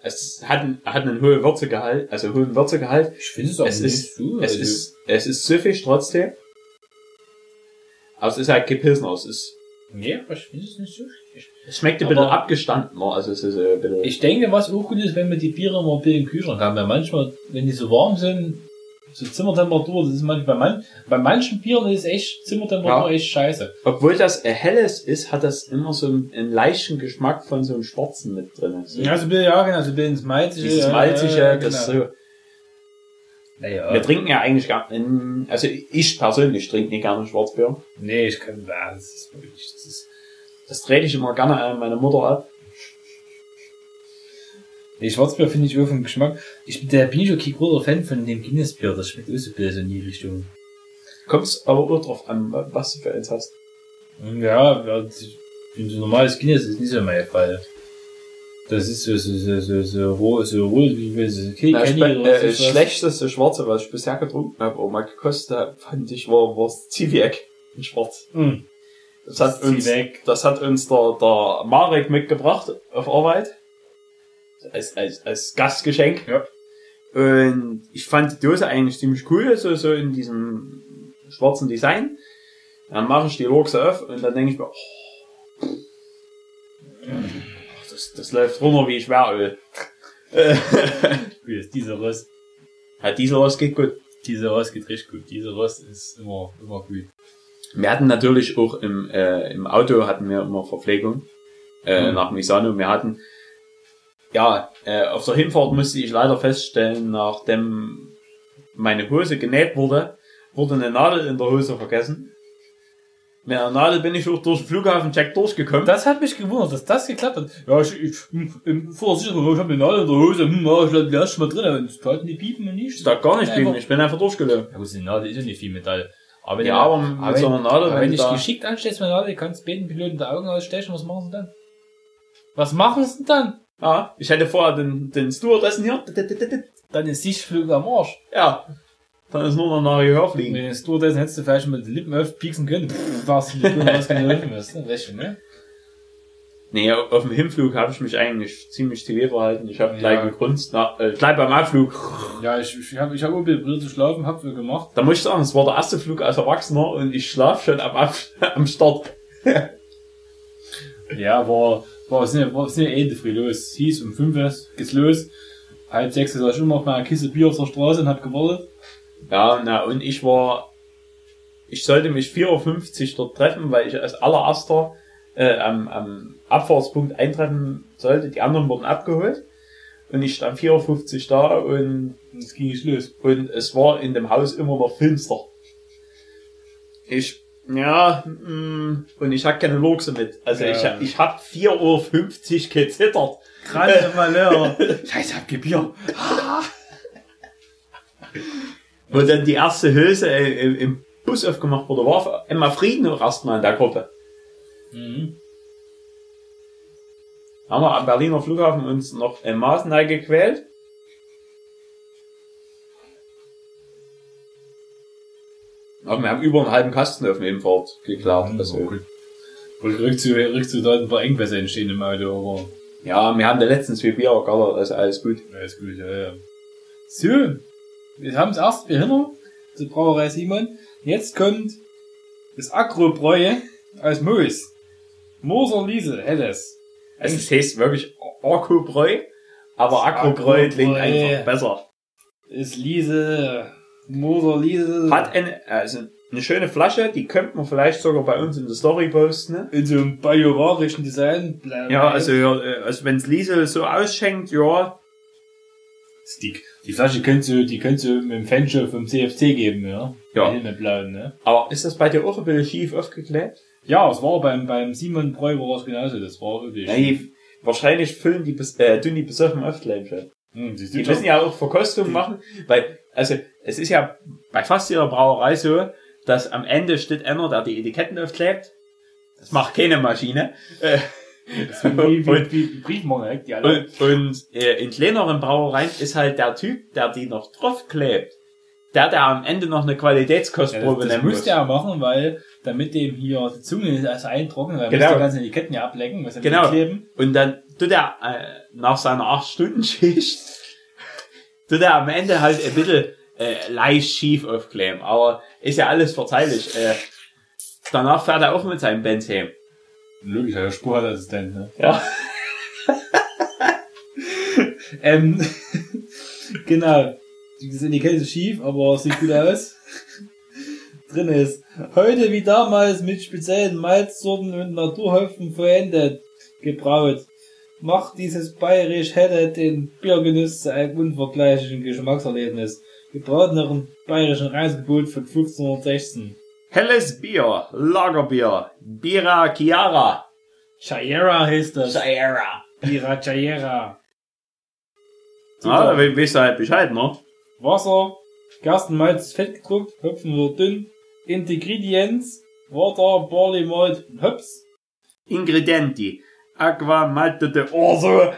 es hat, einen- hat einen hohen Würzegehalt, also hohen Würzegehalt. Ich finde es auch Es nicht ist, so. es also, ist, es ist süffig trotzdem. Aber es ist halt kein Pilsner, es ist, Nee, aber ich finde es nicht so schlecht. Es schmeckt ein bisschen Aber- abgestandener, also es ist äh, ein bisschen, Ich denke, was auch gut ist, wenn wir die Biere immer ein bisschen im Kühlschrank haben, weil manchmal, wenn die so warm sind, so Zimmertemperatur, das ist manchmal, bei, man, bei manchen Bieren ist echt Zimmertemperatur Ja. echt scheiße. obwohl das äh, helles ist, hat das immer so einen, einen leichten Geschmack von so einem Schwarzen mit drin. So Ja, so ein bisschen, ja, genau, so ein bisschen das Malzige. Dieses Malzige, ja, das genau. so, Naja, Wir trinken ja eigentlich gar nicht, also ich persönlich trinke nicht gerne Schwarzbier. nee, ich kann, das ist wirklich, das ist, Das trete ich immer gerne an meine Mutter ab. nee, Schwarzbier finde ich auch vom Geschmack. Ich bin, der bin ich okay großer Fan von dem Guinness-Bier, das schmeckt auch so ein in die Richtung. Kommt aber auch drauf an, was du für eins hast. Ja, ja, so normales Guinness ist nicht so mein Fall. Das ist so, so, so, so, so, roh, so roh, wie wir so, okay, Na, ich, oder äh, was? schlechteste Schwarze, was ich bisher getrunken habe, auch mal gekostet habe, fand ich, war, war das Ziviek in Schwarz. Hm. Das hat uns, weg. das hat uns der, der Marek mitgebracht auf Arbeit. Als, als, als Gastgeschenk. Ja. Und ich fand die Dose eigentlich ziemlich cool, so, so in diesem schwarzen Design. Dann mache ich die Lurks auf und dann denke ich mir, oh, das, das läuft runter wie Schweröl. Wie ist dieser Rost? Ja, dieser Rost geht gut. Dieser Rost geht richtig gut. Dieser Rost ist immer, immer gut. Wir hatten natürlich auch im, äh, im Auto hatten wir immer Verpflegung äh, Mhm. nach Misano. Wir hatten ja äh, auf der Hinfahrt musste ich leider feststellen, nachdem meine Hose genäht wurde, wurde eine Nadel in der Hose vergessen. Mit einer Nadel bin ich auch durch den Flughafencheck durchgekommen. Das hat mich gewundert, dass das geklappt hat. Ja, ich, ich hm, im Vorsicherung, ich habe eine Nadel in der Hose, hm, ja, ich lasse die erst mal drin, es taten die Piepen und nicht. Ich da gar nicht aber- ich bin einfach durchgelaufen. Ja, gut, die Nadel ist ja nicht viel Metall. Aber wenn Ja, aber mit so wenn- einer Nadel, wenn wenn du dich geschickt anstellst mit einer Nadel, kannst du beiden Piloten die Augen ausstechen, was machen sie dann? Was machen sie denn dann? Ja, ich hätte vorher den, den Stewardessen hier. Dann ist Sichtflug am Arsch. Ja. Dann ist nur noch nach Gehör Wenn fliegen. du Stewardessen hättest du vielleicht mal die Lippen aufpieksen können, pff, warst du nicht gut, was geholfen wirst, ne? Weißt du, ne? Nee, auf dem Hinflug habe ich mich eigentlich ziemlich TV verhalten. Ich habe Ja. gleich gegrunzt, na, äh, gleich beim Abflug. Ja, ich, ich habe ich hab zu schlafen, hab wir gemacht. Da muss ich sagen, es war der erste Flug als Erwachsener und ich schlaf schon am, Ab am Start. Ja, war, war, sind, war, sind ja eh früh los. Hieß um 5 Uhr geht's los. Halb sechs saß ich immer auf meiner Kiste Bier auf der Straße und hab gewartet. Ja, na, und ich war, ich sollte mich 4.50 Uhr dort treffen, weil ich als allererster äh, am, am Abfahrtspunkt eintreffen sollte. Die anderen wurden abgeholt. Und ich stand 4.50 Uhr da und es ging nicht los. und es war in dem Haus immer noch finster. Ich, ja, mm, und ich hatte keine Lurkse mit. Also Ja. ich, ich hab 4.50 Uhr gezittert. Kranke Malheur. Scheiße, hab Bier. Wo dann die erste Hülse äh, im, im Bus aufgemacht wurde, war Emma Frieden auch erstmal in der Gruppe. Mhm. Haben wir am Berliner Flughafen uns noch in Maßenheim gequält. Aber wir haben über einen halben Kasten auf dem Hinfahrt geklaut. Also. Und zu, rück zu dort ein paar Engpässe entstehen im Auto, aber. ja, wir haben da letztens zwei Bier gegallert, also alles gut. Ist gut, ja, ja. So. Wir haben das erste Bier hinter, zur Brauerei Simon. Jetzt kommt das Agrobräu aus Moos. Moser Liese, helles. Also es heißt wirklich Akkubräu, aber Agrobräu klingt einfach besser. Ist Liese, Moser Liese. Hat eine, also eine schöne Flasche, die könnte man vielleicht sogar bei uns in der Story posten. Ne? in so einem bajuwarischen Design. blau- Ja, also, ja, äh, also wenn es Liesel so ausschenkt, ja, Die, die Flasche könntest du, die könntest du mit dem Fanshow vom CFC geben, ja? Ja. Mit blauen, ne? aber ist das bei dir auch ein bisschen schief aufgeklebt? Ja, es war beim, beim Simon Breu war es genauso, das war wirklich. Nee, wahrscheinlich füllen die, bis- äh, tun die besoffen aufkleben schon. Hm, Die du müssen ja auch Verkostung machen, weil, also, es ist ja bei fast jeder Brauerei so, dass am Ende steht einer, der die Etiketten aufklebt. Das macht keine Maschine. Äh, wie, wie, wie, wie Briefmarke, die alle. Und, und äh, in kleineren Brauereien ist halt der Typ, der die noch draufklebt. Der, der am Ende noch eine Ja, Qualitätskostprobe das das nehmen muss. müsste er machen, weil damit dem hier die Zunge also eintrocknen, weil er Genau. muss die ganzen Etiketten ja ablecken, was er Genau. kleben. Und dann tut er äh, nach seiner 8-Stunden-Schicht, tut er am Ende halt ein bisschen äh, leicht schief aufkleben. Aber ist ja alles verzeihlich. Äh, danach fährt er auch mit seinem Benz heim. Logisch, der Spurassistent, ne? Ja. Ähm, genau. Das Etikett ist schief, aber sieht gut aus. Drin ist. Heute wie damals mit speziellen Malzsorten und Naturhopfen verendet, gebraut. Macht dieses bayerisch helle den Biergenuss zu einem unvergleichlichen Geschmackserlebnis. Gebraut nach dem bayerischen Reisgebot von 1516. Helles Bier, Lagerbier, Bira Chiara. Chayera heißt das. Chiara. Bira Chayera. Ah, da we- weißt du halt Bescheid, ne? Wasser, Gerstenmalz ist fett gedruckt, Hopfen wird dünn, Ingredients, Water, Barley Malt, und Hops. Ingredienti. Aqua, Malte de Orso.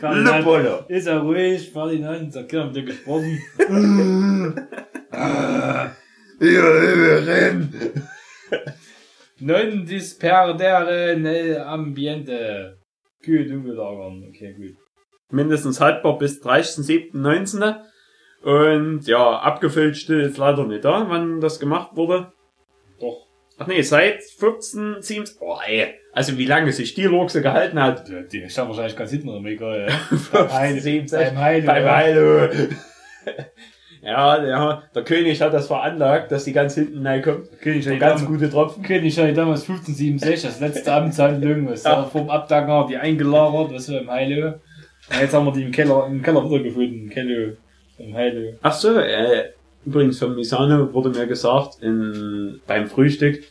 Lupolo. Ist er ruhig, Ferdinand, klar, mit dir gesprochen. Non disperdere nel ambiente. Kühl dunkel lagern, okay, gut. Mindestens haltbar bis 30.07.19. Und ja, abgefüllt steht jetzt leider nicht da, wann das gemacht wurde. Doch. Ach nee, seit 15, 17, oh ey. Also wie lange sich die Lurkse gehalten hat. Die, die stand wahrscheinlich ganz hinten im Regal, ja. 15, Beim Heilo. Beim Heilo. ja, ja, der König hat das veranlagt, dass die ganz hinten reinkommt. König hat ganz damals- gute Tropfen. König hatte damals 1567, das letzte Amtshandlung, was Ja. da vom Abdanger die eingelagert, was wir im Heilo. Ja, jetzt haben wir die im Keller, im Keller wiedergefunden. Kello. Im Heilo. Ach so, äh, übrigens von Misano wurde mir gesagt, in, beim Frühstück,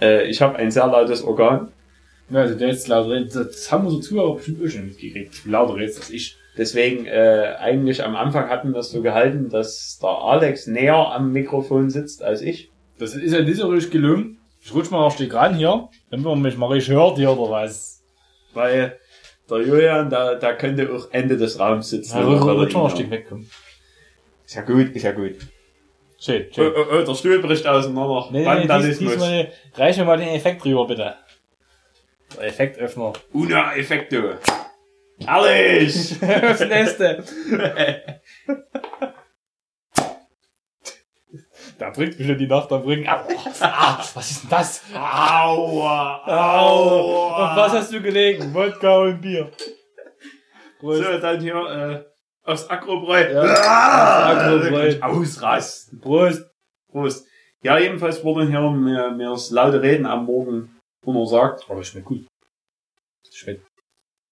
äh, ich habe ein sehr lautes Organ. Ja, also der jetzt lauter redet. Das haben unsere Zuhörer bestimmt auch schon mitgekriegt. Lauter redest als ich. Deswegen, äh, eigentlich am Anfang hatten wir es so gehalten, dass der Alex näher am Mikrofon sitzt als ich. Das ist ja nicht so richtig gelungen. Ich rutsch mal ein Stück ran hier, damit man mich mal richtig hört hier oder was. Weil der Julian, da, da könnte auch Ende des Raums sitzen. Ja, er rutsch mal ein Stück wegkommen. Ist ja gut, ist ja gut. Schön, Oh, schön. oh, oh, der Stuhl bricht auseinander. Nee, nee, dies, Vandalismus. diesmal reich mir mal den Effekt drüber, bitte. Der Effektöffner. Una Effekto. Herrlich! das nächste. Da bringt mich schon die Nacht am Bringen. Au, ah, was ist denn das? Aua! Au. Auf was hast du gelegen? Wodka und Bier. Prost. So, dann hier, äh, aufs Akrobräu. Ja, Ah, Akrobräu. Ausrasten. Prost. Prost. Ja, jedenfalls wurde hier mir, mir das laute Reden am Morgen untersagt. Aber schmeckt gut. Schmeckt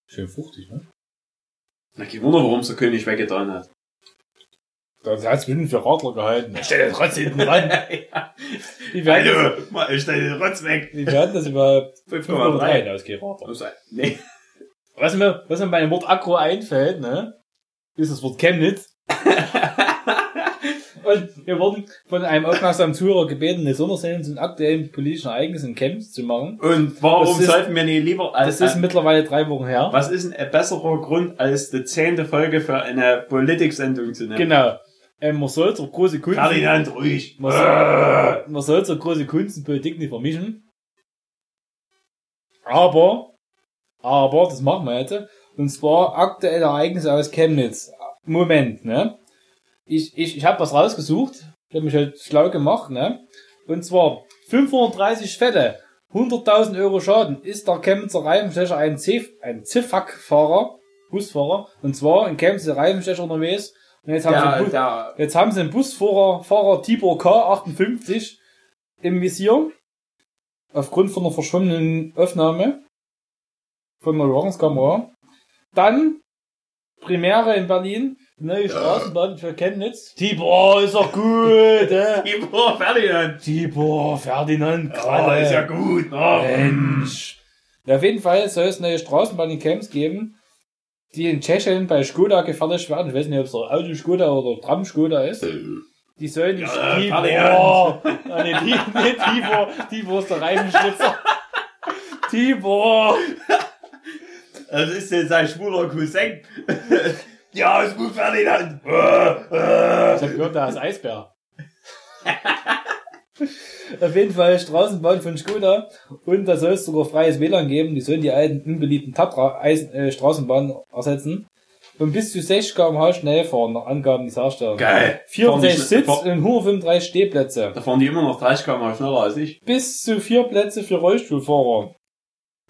schön fruchtig, ne? Na, kein Wunder, warum es der König weggetan hat. Das hat es bestimmt für Radler gehalten. Ich stell den Rotz hinten ran. Die werden, Hallo, mal, ich stell den Rotz weg. die werden das über 5,3. 5,3 ausgehen, Radler. Nee. Was mir, was mir bei dem Wort Akro einfällt, ne, ist das Wort Chemnitz. Und wir wurden von einem aufmerksamen Zuhörer gebeten, eine Sondersendung zu den aktuellen politischen Ereignissen in Chemnitz zu machen. Und warum ist- sollten wir nicht lieber als, Das ist mittlerweile drei Wochen her. was ist ein besserer Grund als die zehnte Folge für eine Politiksendung zu nehmen? Genau. Ähm, man soll zur große Kunst, Ferdinand, ruhig. man soll, man soll zur große Kunst und Politik nicht vermischen. Aber, aber, das machen wir jetzt. Und zwar aktuelle Ereignisse aus Chemnitz. Moment, ne? Ich, ich, ich habe was rausgesucht. Ich habe mich halt schlau gemacht, ne? Und zwar 530 Fette, 100.000 Euro Schaden ist der Chemnitzer Reifenstecher ein, Ziffak-Fahrer, Busfahrer. Und zwar in Chemnitz der Reifenstecher unterwegs. Jetzt haben, sie Der, einen Bu- der, jetzt haben sie einen Busfahrer Fahrer Tibor K58 im Visier. Aufgrund von einer verschwommenen Aufnahme von der Überwachungskamera. Dann Primäre in Berlin, neue Straßenbahn für Chemnitz. Tibor ist doch gut, äh. Tibor Ferdinand. Tibor, Ferdinand, Oh, Kralle. ist ja gut. Oh. Mensch. Ja, auf jeden Fall soll es neue Straßenbahn in Camps geben, die in Tschechien bei Skoda gefertigt werden. Ich weiß nicht, ob es der Auto Skoda oder Tram Skoda ist. Die sollen die Ja, Tibor, Ferdinand. Ah, nee, die, nee, Tibor, Tibor ist der Reifenschnitzer. Tibor. Das ist jetzt sein schwuler Cousin. ja, ist gut, Ferdinand. Äh, äh. Ich hab gehört, der ist Eisbär. Auf jeden Fall Straßenbahn von Skoda und da soll es sogar freies WLAN geben. Die sollen die alten unbeliebten Tatra Eisen, äh, Straßenbahnen ersetzen und bis zu 60 km/h schnell fahren, nach Angaben des Herstellers. Geil. 64 Fahren Sitz und 135 Stehplätze. Da fahren die immer noch 30 km schneller als ich. Bis zu vier Plätze für Rollstuhlfahrer.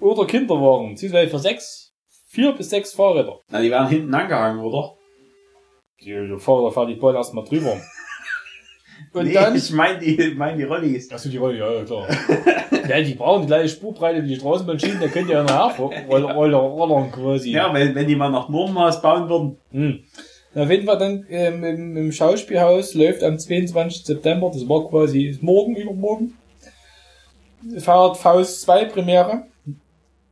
Oder Kinderwagen, beziehungsweise für sechs, vier bis sechs Fahrräder. Na, die werden hinten angehangen, oder? Die, die Fahrräder fahren die Bahn erstmal drüber. Und nee, dann ich meine die, mein die Rollis. Achso, die Rolle, ja, ja, klar. ja, die brauchen die gleiche Spurbreite wie die Straßenbahnschienen, da könnt ihr ja nachher rollern, rollern, rollern quasi. Ja, wenn, wenn die mal nach Nordmaß bauen würden. Hm. Auf jeden Fall dann ähm, im, im Schauspielhaus läuft am 22. September, das war quasi ist morgen, übermorgen, feiert Faust 2 Premiere.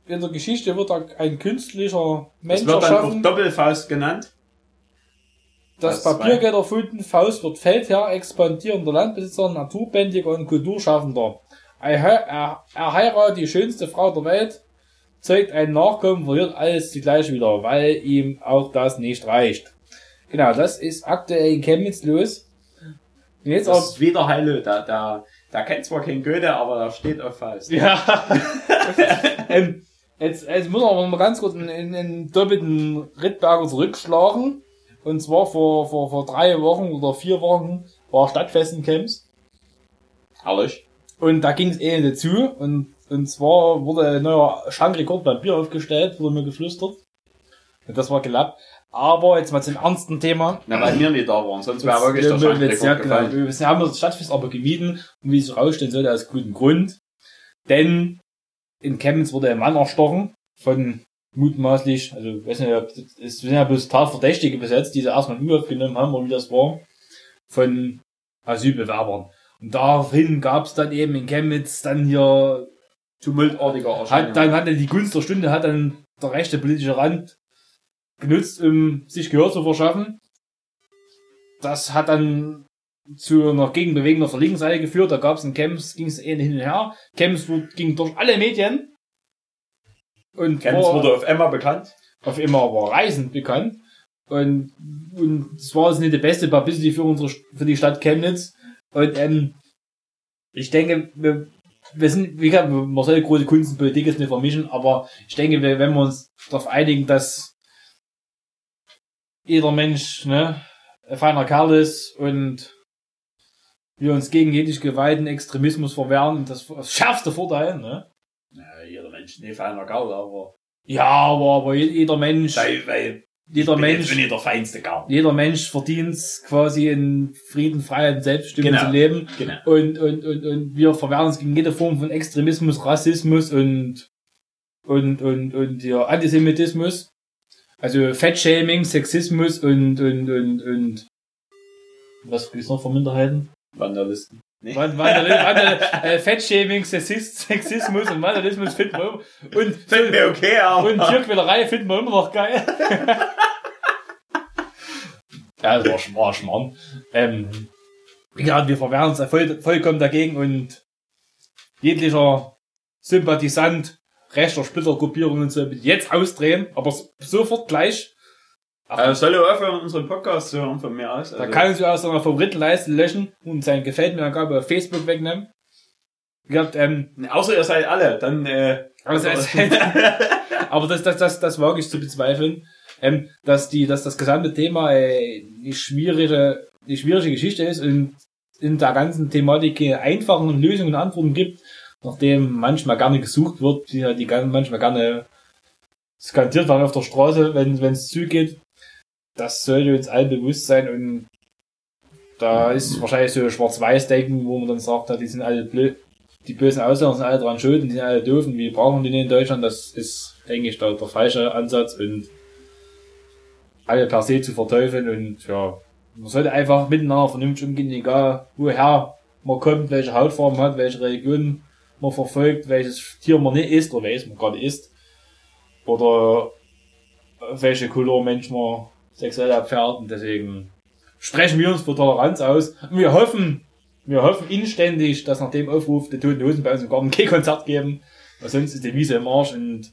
In der Geschichte wird da ein künstlicher Mensch Das wird dann auch erschaffen, Doppelfaust genannt. Das Faust Papiergeld erfunden, Faust wird Feldherr, expandierender Landbesitzer, Naturbändiger und Kulturschaffender. Er, er, heiratet die schönste Frau der Welt, zeugt einen Nachkommen, verliert alles zugleich wieder, weil ihm auch das nicht reicht. Genau, das ist aktuell in Chemnitz los. Und jetzt Das auch, ist wieder Heilo. Da, da, da kennt zwar kein Goethe, aber da steht auf Faust. ja, ähm, jetzt, jetzt muss man aber mal ganz kurz einen, einen doppelten Rittberger zurückschlagen. Und zwar vor, vor, vor drei Wochen oder vier Wochen war Stadtfest in Chems. Herrlich. Und da ging es eh nicht zu. Und, und zwar wurde ein neuer Schankrekord beim Bier aufgestellt, wurde mir geflüstert. Und das war gelappt. Aber jetzt mal zum ernsten Thema. Na, weil wir nicht da waren, sonst wäre wirklich der jetzt- ja, Schankrekord genau. gefallen. Wir haben das Stadtfest aber gemieden. Und wie es rausstellen sollte, aus gutem Grund. Denn in Chemnitz wurde ein Mann erstochen von mutmaßlich, also weiß nicht, es sind ja bloß Tatverdächtige besetzt, die sie erstmal in Umlauf genommen haben, oder wie das war, von Asylbewerbern. Und daraufhin gab es dann eben in Chemnitz dann hier Tumultartiger hat dann hatte die Gunst der Stunde hat dann der rechte politische Rand genutzt, um sich Gehör zu verschaffen. Das hat dann zu einer Gegenbewegung auf der linken Seite geführt. Da gab es in Camps, ging es eh hin und her. Camps ging durch alle Medien. Und Camps war wurde auf Emma bekannt. auf immer aber reisend bekannt. Und, und es war jetzt nicht die beste Publicity für unsere, für die Stadt Chemnitz. Und, ähm, ich denke, wir, wir sind, wie gesagt, man soll große Kunst und Politik jetzt nicht vermischen, aber ich denke, wir- wenn wir uns darauf einigen, dass jeder Mensch, ne, ein feiner Kerl ist und wir uns gegen jegliche gewalten Extremismus verwehren, das, das schärfste Vorteil, ne? Ja, jeder Mensch, nicht feiner Kerl, aber Ja, aber, aber je- jeder Mensch, weil, weil jeder bin jetzt Mensch, schon nicht der feinste Kerl. jeder Mensch verdient quasi in Frieden, Freiheit und Selbstbestimmung Genau. zu leben. Genau. Und, und, und, und wir verwehren uns gegen jede Form von Extremismus, Rassismus und, und, und, und ja, Antisemitismus. Also Fettshaming, Sexismus und, und, und, und, was gibt's noch für Minderheiten? Vandalisten. Nee. Äh, Fettshaming, Sexismus und Vandalismus finden wir immer. Und, Fällt mir okay, aber. und Tierquälerei finden wir immer noch geil. ja, das war, sch- war Schmarrn. Ähm, ja, wir verwehren uns voll, vollkommen dagegen und jeglicher Sympathisant rechter Splittergruppierungen soll jetzt ausdrehen, aber sofort gleich. Also soll er aufhören, unseren Podcast zu hören von mir aus? Da Also, kann er sich aus seiner Favoritenleiste löschen und sein Gefällt mir Angabe auf Facebook wegnehmen. Wie gesagt, ähm, außer ihr seid alle, dann, äh, Also aber das, das, das, das wage ich zu bezweifeln, ähm, dass die, dass das gesamte Thema äh, die schwierige, die schwierige Geschichte ist und in der ganzen Thematik keine einfachen Lösungen und Antworten gibt, nachdem manchmal gerne gesucht wird, die, halt die manchmal gerne skandiert werden auf der Straße, wenn wenn es zugeht. Das sollte uns allen bewusst sein und da ist wahrscheinlich so Schwarz-Weiß-Denken, wo man dann sagt, die sind alle blöd, die bösen Ausländer sind alle dran schuld und die sind alle doof und wir brauchen die nicht in Deutschland. Das ist, denke ich, da der falsche Ansatz und alle per se zu verteufeln und ja, man sollte einfach miteinander vernünftig umgehen, egal woher man kommt, welche Hautfarbe man hat, welche Religion man verfolgt, welches Tier man nicht isst oder welches man gerade isst oder welche Couleur Mensch man sexuell abfährt und deswegen sprechen wir uns für Toleranz aus und wir hoffen, wir hoffen inständig, dass nach dem Aufruf die Toten Hosen bei uns im Garten kein Konzert geben, weil sonst ist die Wiese im Arsch und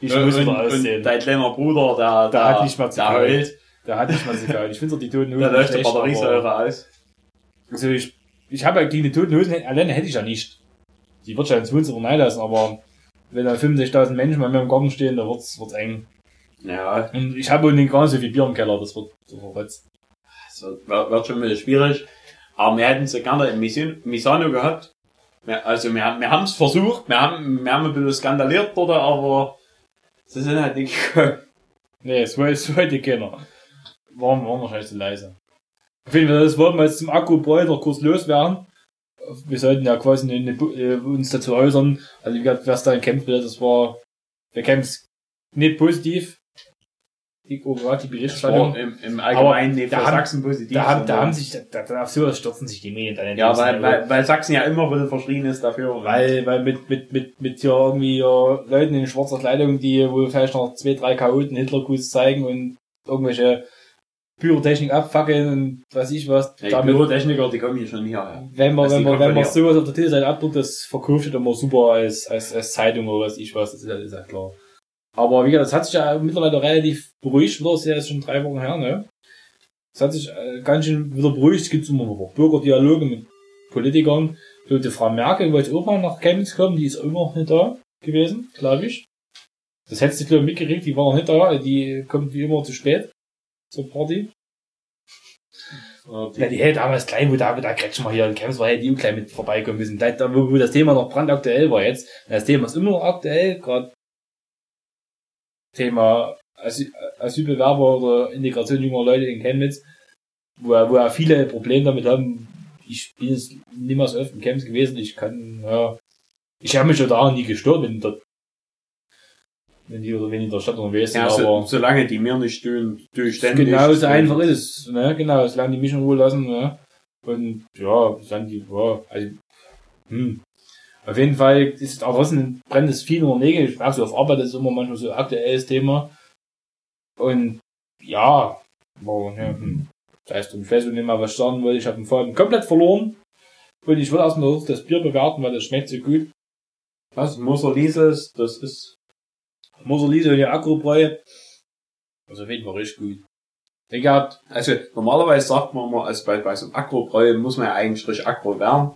ich muss und, wieder und aussehen. dein kleiner Bruder, der, Der hat nicht mehr zu der heult, Der hat nicht mal so geil. Ich finde die Toten Hosen der läuft die Batteriesäure aus. Also ich, ich habe ja gegen die Toten Hosen alleine hätte ich ja nicht. Die wird ja ins Wohnzimmer reinlassen, aber wenn da 65.000 Menschen bei mir im Garten stehen, da wird's, wird's eng. Ja, Und ich habe auch nicht nicht so viel Bier im Keller, das wird, jetzt. das wird, wird schon ein bisschen schwierig. Aber wir hätten sie gerne in Misano gehabt. Also wir, haben- wir haben es versucht, wir haben, wir haben ein bisschen skandaliert dort, aber sie sind halt nicht gekommen. Nee, es wollte, es wollte keiner. Waren, waren wahrscheinlich zu leise. Auf jeden Fall, das wollten wir jetzt zum Akku-Boiler kurz loswerden. Wir sollten ja quasi eine, eine, äh, uns dazu äußern. Also wie gesagt, was da in Camp will, das war bei Camps nicht positiv. Die, gerade die Berichterstattung. im, im Allgemeinen nicht da haben- Sachsen positiv. Da haben, da haben sich, da, da, auf sowas stürzen sich die Medien dann ja, weil, weil, weil Sachsen ja immer ein bisschen verschrien ist dafür. Weil, weil mit, mit, mit, mit hier irgendwie ja, Leuten in schwarzer Kleidung, die wohl vielleicht noch zwei, drei Chaoten Hitlergruß zeigen und irgendwelche Pyrotechnik abfackeln und weiß ich was. Ja, die damit, Pyrotechniker, die kommen hier schon hierher. wenn man, Also wenn man, wenn man sowas auf der Titelseite abdruckt, das verkauft immer super als, als, als Zeitung oder was ich was, das ist ja klar. Aber wie gesagt, das hat sich ja mittlerweile relativ beruhigt, das ist ja jetzt schon drei Wochen her, ne? Das hat sich äh, ganz schön wieder beruhigt, es gibt immer noch Bürgerdialoge mit Politikern. So, die Frau Merkel wollte auch mal nach Chemnitz kommen, die ist auch immer noch nicht da gewesen, glaube ich. Das hättest du, glaube ich, mitgekriegt, die war noch nicht da, die kommt wie immer zu spät zur Party. Ja, die hätte damals klein, wo David da Kretschmer hier in Chemnitz war, hätte die auch gleich mit vorbeikommen müssen. Da, wo das Thema noch brandaktuell war jetzt. Das Thema ist immer noch aktuell, gerade Thema Asyl, Asylbewerber oder Integration junger Leute in Chemnitz, wo, wo ja viele Probleme damit haben. Ich bin jetzt so oft in Chemnitz gewesen, ich kann, ja, ich habe mich schon daran nie gestört, wenn dort wenn die oder wenn die in der Stadt unterwegs sind, Ja, so, aber solange die mir nicht tun, tue ständig. genau so einfach ist es, ne? Genau, solange die mich in Ruhe lassen, ne? Und ja, dann die, ja, also, hm. Auf jeden Fall ist draußen brennt es viel nur Nägel. Ich merke so auf Arbeit, das ist immer manchmal so ein aktuelles Thema. Und ja, aber, ja, hm. Das heißt, ich weiß nicht mal, was ich sagen wollte. Ich habe den Faden komplett verloren. Und ich will erstmal das Bier bewerten, weil das schmeckt so gut. Was? Moser Lieses, das ist. Moserlise und die Agrobräu. Also auf jeden Fall richtig gut. Denke hat, Also normalerweise sagt man immer, also bei, bei so einem Agrobräu muss man ja eigentlich richtig Agro werden.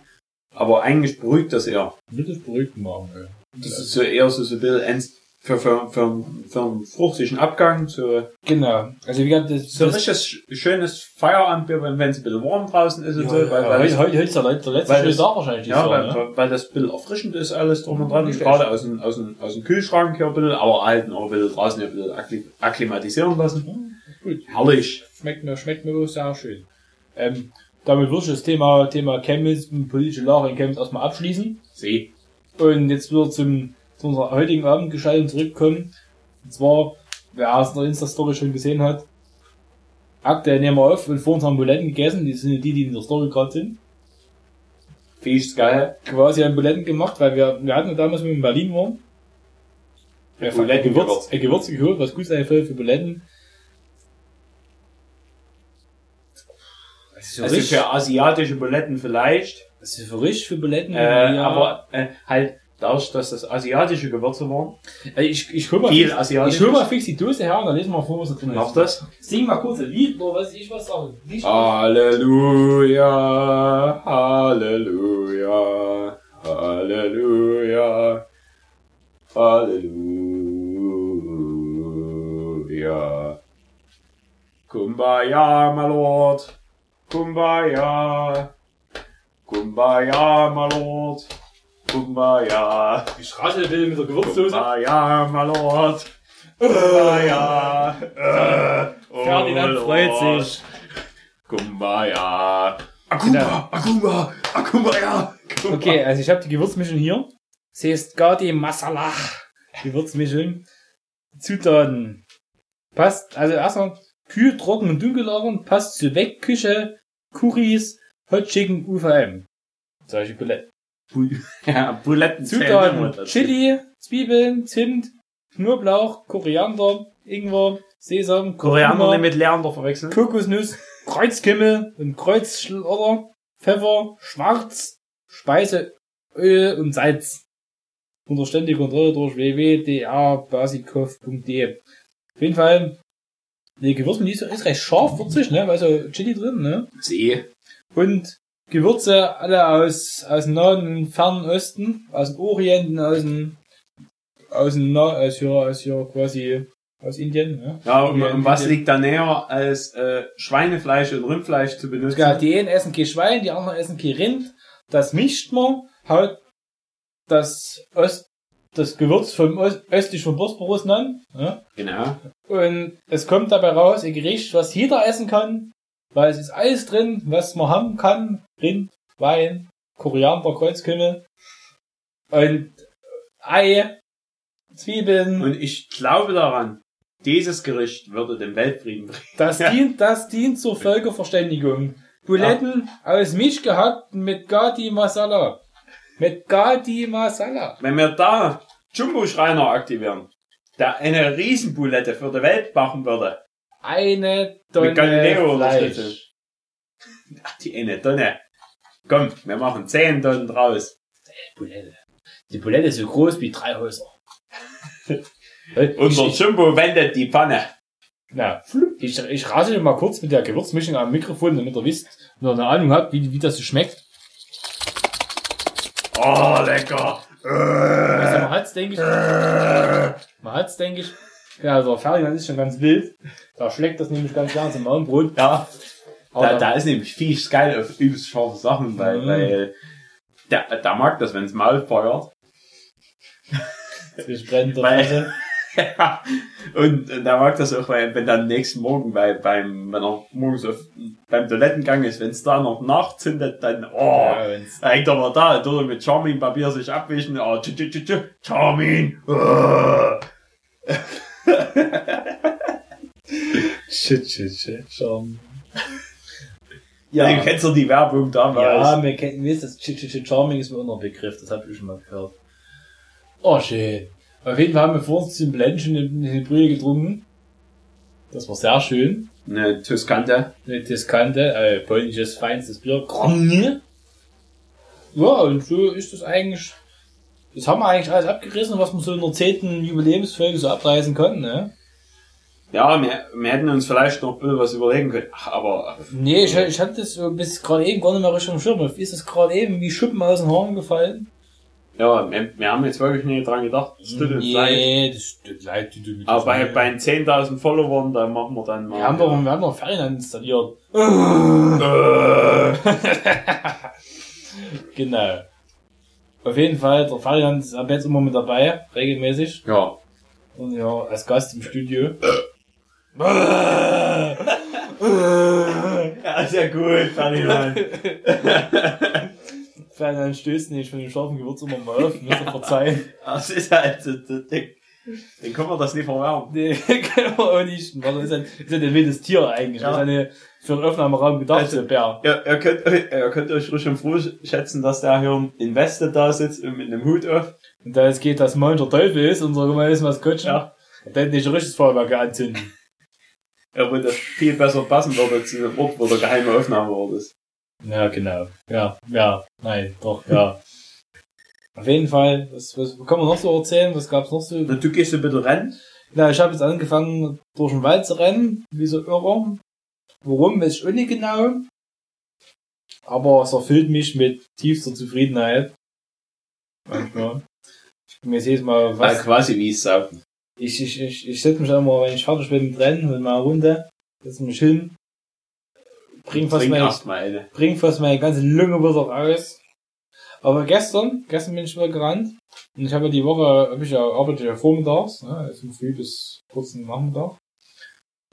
Aber eigentlich beruhigt das eher. wird das beruhigt machen, ey. Das ist so eher so, so ein bisschen ernst für, für, für, für einen fruchtigen Abgang. So, Genau. Also wie gesagt, das, so ein das richtiges schönes Feierabendbier, wenn es ein bisschen warm draußen ist und ja, so. Weil, ja, weil, heute, heute, ist der, der letzte weil das- da wahrscheinlich. ja, dieses weil, Jahr, ne? weil das ein bisschen erfrischend ist, alles drum und dran. Nicht Gerade aus dem, aus, dem, aus dem Kühlschrank hier ein bisschen, aber halt auch ein bisschen draußen ein bisschen akkli- akklimatisieren lassen. Gut. Herrlich. Schmeckt mir, schmeckt mir sehr schön. Ähm, damit würde ich das Thema, Thema Chemnitz, politische Lage in Chemnitz erstmal abschließen. See. Und jetzt wieder zum, zu unserer heutigen Abendgestaltung zurückkommen. Und zwar, wer es in der Insta-Story schon gesehen hat, aktuell nehmen wir auf und vor uns haben Buletten gegessen, die sind die, die in der Story gerade sind. Fisch geil. Quasi haben Buletten gemacht, weil wir, wir hatten damals, wenn wir in Berlin waren, ja, ein Buletten Gewürz, gewürzt. ein Gewürz geholt, was gut sein soll für Buletten. Das ist Also richtig, für asiatische Buletten vielleicht. das ist für richtig für Buletten. Äh, ja. Aber äh, halt dadurch, dass das asiatische Gewürze waren. Äh, ich, ich hol mal, Viel fix, asiatisch. ich hol mal fix die Dose her und dann lesen wir mal vor, was da drin Mach ist. das. Sing mal kurz ein Lied, oder was ich was sagen. Nicht Halleluja, Halleluja, Halleluja, Halleluja. Kumbaya, my Lord, Kumbaya, Kumbaya, my Lord, Kumbaya, Ich raschel will mit der Gewürzdose. Kumbaya, my Lord, Kumbaya, äh, oh Ferdinand freut Lord. sich. Kumbaya. Genau. Akumba, Akumba, Akumbaya. Okay, also ich habe die Gewürzmischung hier. Sie ist Gadi Masala. Gewürzmischung. Zutaten. Passt, also erstmal kühl, trocken und dunkel lagern. Passt zu Wegküche, Currys, Hot Chicken, UVM. Solche Buletten. Ja, Buletten Zutaten. Chili, Zwiebeln, Zimt, Knoblauch, Koriander, Ingwer, Sesam, Koriander nicht mit Leander verwechseln. Kokosnuss, Kreuzkümmel und Kreuzschlodder, Pfeffer, Schwarz, Speiseöl und Salz. Unter ständiger Kontrolle durch www.drbasikov.de. Auf jeden Fall, die Gewürzmischung ist recht scharf, würzig, ne, weil so Chili drin, ne. See. Und Gewürze alle aus, aus dem Nahen und Fernen Osten, aus dem Orient und aus dem, aus dem, Na aus hier, aus hier quasi, aus Indien, ne. Ja, und, und was Indien. liegt da näher, als äh, Schweinefleisch und Rindfleisch zu benutzen? Ja, die einen essen kein Schwein, die anderen essen kein Rind. Das mischt man, haut das Ost, das Gewürz vom östlich vom Bosporus an. Ja? Genau. Und es kommt dabei raus ein Gericht, was jeder essen kann, weil es ist alles drin, was man haben kann. Rind, Wein, Koriander, Kreuzkümmel und Ei, Zwiebeln. Und ich glaube daran, dieses Gericht würde den Weltfrieden bringen. Das dient, das dient zur Völkerverständigung. Buletten aus Milch gehackt mit Gadi Masala. Mit Gadi Masala. Wenn wir da Jumbo Schreiner aktivieren, der eine Riesenbulette für die Welt machen würde, Eine Tonne Mit Galileo. Fleisch. ach, die eine Tonne. Komm, wir machen 10 Tonnen draus. Bulette. Die Bulette ist so groß wie drei Häuser. Ich, Jumbo wendet die Pfanne. na, ich, ich rate mal kurz mit der Gewürzmischung am Mikrofon, damit ihr wisst ihr eine Ahnung habt, wie, wie das so schmeckt. Oh, lecker. Also man hat's, denke ich, man hat's, denke ich, ja, also Ferdinand ist schon ganz wild. Da schlägt das nämlich ganz klar zum Abendbrot. Ja, Aber da, da ist nämlich viel geil auf übelst scharfe Sachen, weil, Mhm. weil der, der mag das, wenn's Maul feuert. Ich brennt der Weil-. Ja, und, und der mag das auch, weil, wenn dann nächsten Morgen bei, beim, wenn er morgens auf, beim Toilettengang ist, wenn's da noch nachzündet, dann, oh, Ja, da hängt aber da, tut er mit Charmin-Papier sich abwischen, oh, tsch, tsch, tsch, tsch, Charmin, oh. shit, shit, shit. Charming. Ja. Du kennst doch die Werbung damals. Ja, wir kennen, wie ist das? Shit, shit, shit, Charming ist mir ein Begriff. Das hab ich schon mal gehört. Oh, shit. Auf jeden Fall haben wir vor uns zum Blendchen eine Brühe getrunken. Das war sehr schön. Eine Tuscante. Eine Tuscante, äh, polnisches feinstes Bier. Gromny. Ja, und so ist das eigentlich. Das haben wir eigentlich alles abgerissen, was wir so in der zehnten Jubiläumsfolge so abreißen konnten, ne? Ja, wir, wir hätten uns vielleicht noch ein bisschen was überlegen können. Aber. Nee, ich, ich hatte das so bis gerade eben gar nicht mehr richtig im Schirm. Ist das gerade eben wie Schuppen aus den Haaren gefallen? Ja, wir, wir haben jetzt wirklich nicht dran gedacht. Das tut uns leid. Nee, das tut leid, du, du, Aber bei, bei den 10.000 Followern, da machen wir dann mal. Wir haben doch, wir haben doch Ferdinand installiert. genau. Auf jeden Fall, der Ferdinand ist ab jetzt immer mit dabei, regelmäßig. Ja. Und ja, als Gast im Studio. ja, ja gut, Ferdinand. Ferdinand stößt nicht von dem scharfen Gewürz immer mal auf, müsst ihr verzeihen. Das ist halt, so- den, den können wir das nicht verwerfen. Nee, können wir auch nicht. Weil das ist ein, das ist ein wildes Tier eigentlich. Ja. Das ist eine für den Aufnahmeraum gedacht, Also- Bär. Ihr, ihr, könnt, euch- ihr könnt euch ruhig schon froh schätzen, dass der hier in Weste da sitzt und mit einem Hut auf. Und da es geht, dass Monch der Teufel ist, unser gemeinsames Maskottchen. Ja. Der hätte nicht ein richtiges Feuerwerk anzünden. Ja, wo das viel besser passen würde zu dem Ort, wo der geheime Aufnahmeort ist. Ja, genau. Ja, ja, nein, doch, ja. Auf jeden Fall, was, was kann man noch so erzählen? Was gab's noch so? Na, du gehst ein bisschen rennen. Ja, ich habe jetzt angefangen, durch den Wald zu rennen, wie so irre. Warum, weiß ich auch nicht genau. Aber es erfüllt mich mit tiefster Zufriedenheit. Manchmal. Ich bin jetzt jedes Mal, was, quasi wie es saugen. ich, ich, ich, ich setze mich immer, wenn ich fertig bin mit Rennen, mit meiner Runde, setze mich hin, bring fast meine, erstmal eine. bring fast meine ganze Lunge wieder raus. Aber gestern, gestern bin ich wieder gerannt. Und ich habe ja die Woche, hab ich ja, arbeite ja vormittags, ne, also früh bis kurz Nachmittag.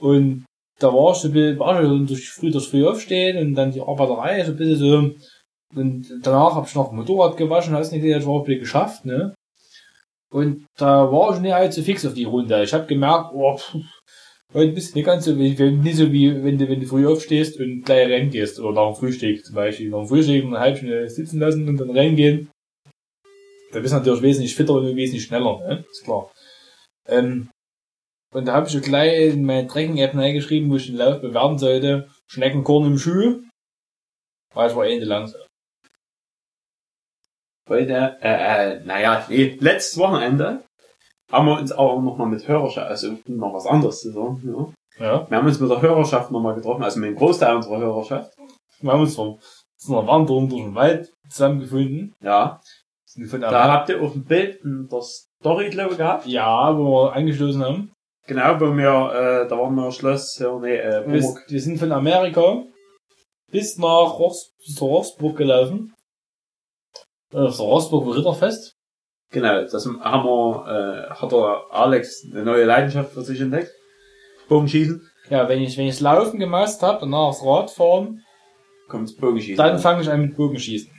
Und da war ich so ein bisschen, war ich so durch, früh durch früh aufstehen und dann die Arbeiterei, so ein bisschen so. Und danach habe ich noch Motorrad gewaschen, hast nicht gesehen, ich war ein bisschen geschafft, ne. Und da war ich nicht allzu fix auf die Runde. Ich habe gemerkt, oh, pff, heute bist du nicht ganz so nicht so wie wenn du, wenn du früh aufstehst und gleich rennen gehst. Oder nach dem Frühstück zum Beispiel. Nach dem Frühstück eine halbe Stunde sitzen lassen und dann rennen gehen. Da bist du natürlich wesentlich fitter und wesentlich schneller, ne? Ist klar. Ähm, und da habe ich so gleich in meine Tracking-App reingeschrieben, wo ich den Lauf bewerten sollte. Schneckenkorn im Schuh. Weil ich war eh langsam. Heute, äh, äh, naja, nee, letztes Wochenende haben wir uns aber noch mal mit Hörerschaft, also noch was anderes zu sagen, ja. Ja. Wir haben uns mit der Hörerschaft noch mal getroffen, also mit dem Großteil unserer Hörerschaft. Wir haben uns von zu einer Wanderung durch den Wald zusammengefunden. Ja. Da habt ihr auch ein Bild in der Story, glaube ich, gehabt. ja, wo wir angestoßen haben. Genau, wo wir, äh, da waren wir Schloss, ja, nee, äh, Wir, Burg. wir sind von Amerika bis nach zur Rostburg gelaufen. Äh, Auf der Rostburg Ritterfest. Genau, das haben wir, äh, hat der Alex eine neue Leidenschaft für sich entdeckt. Bogenschießen. Ja, wenn ich, wenn ich das Laufen gemastert habe, danach das Radfahren, Kommt's Bogenschießen. dann an. fange ich an mit Bogenschießen.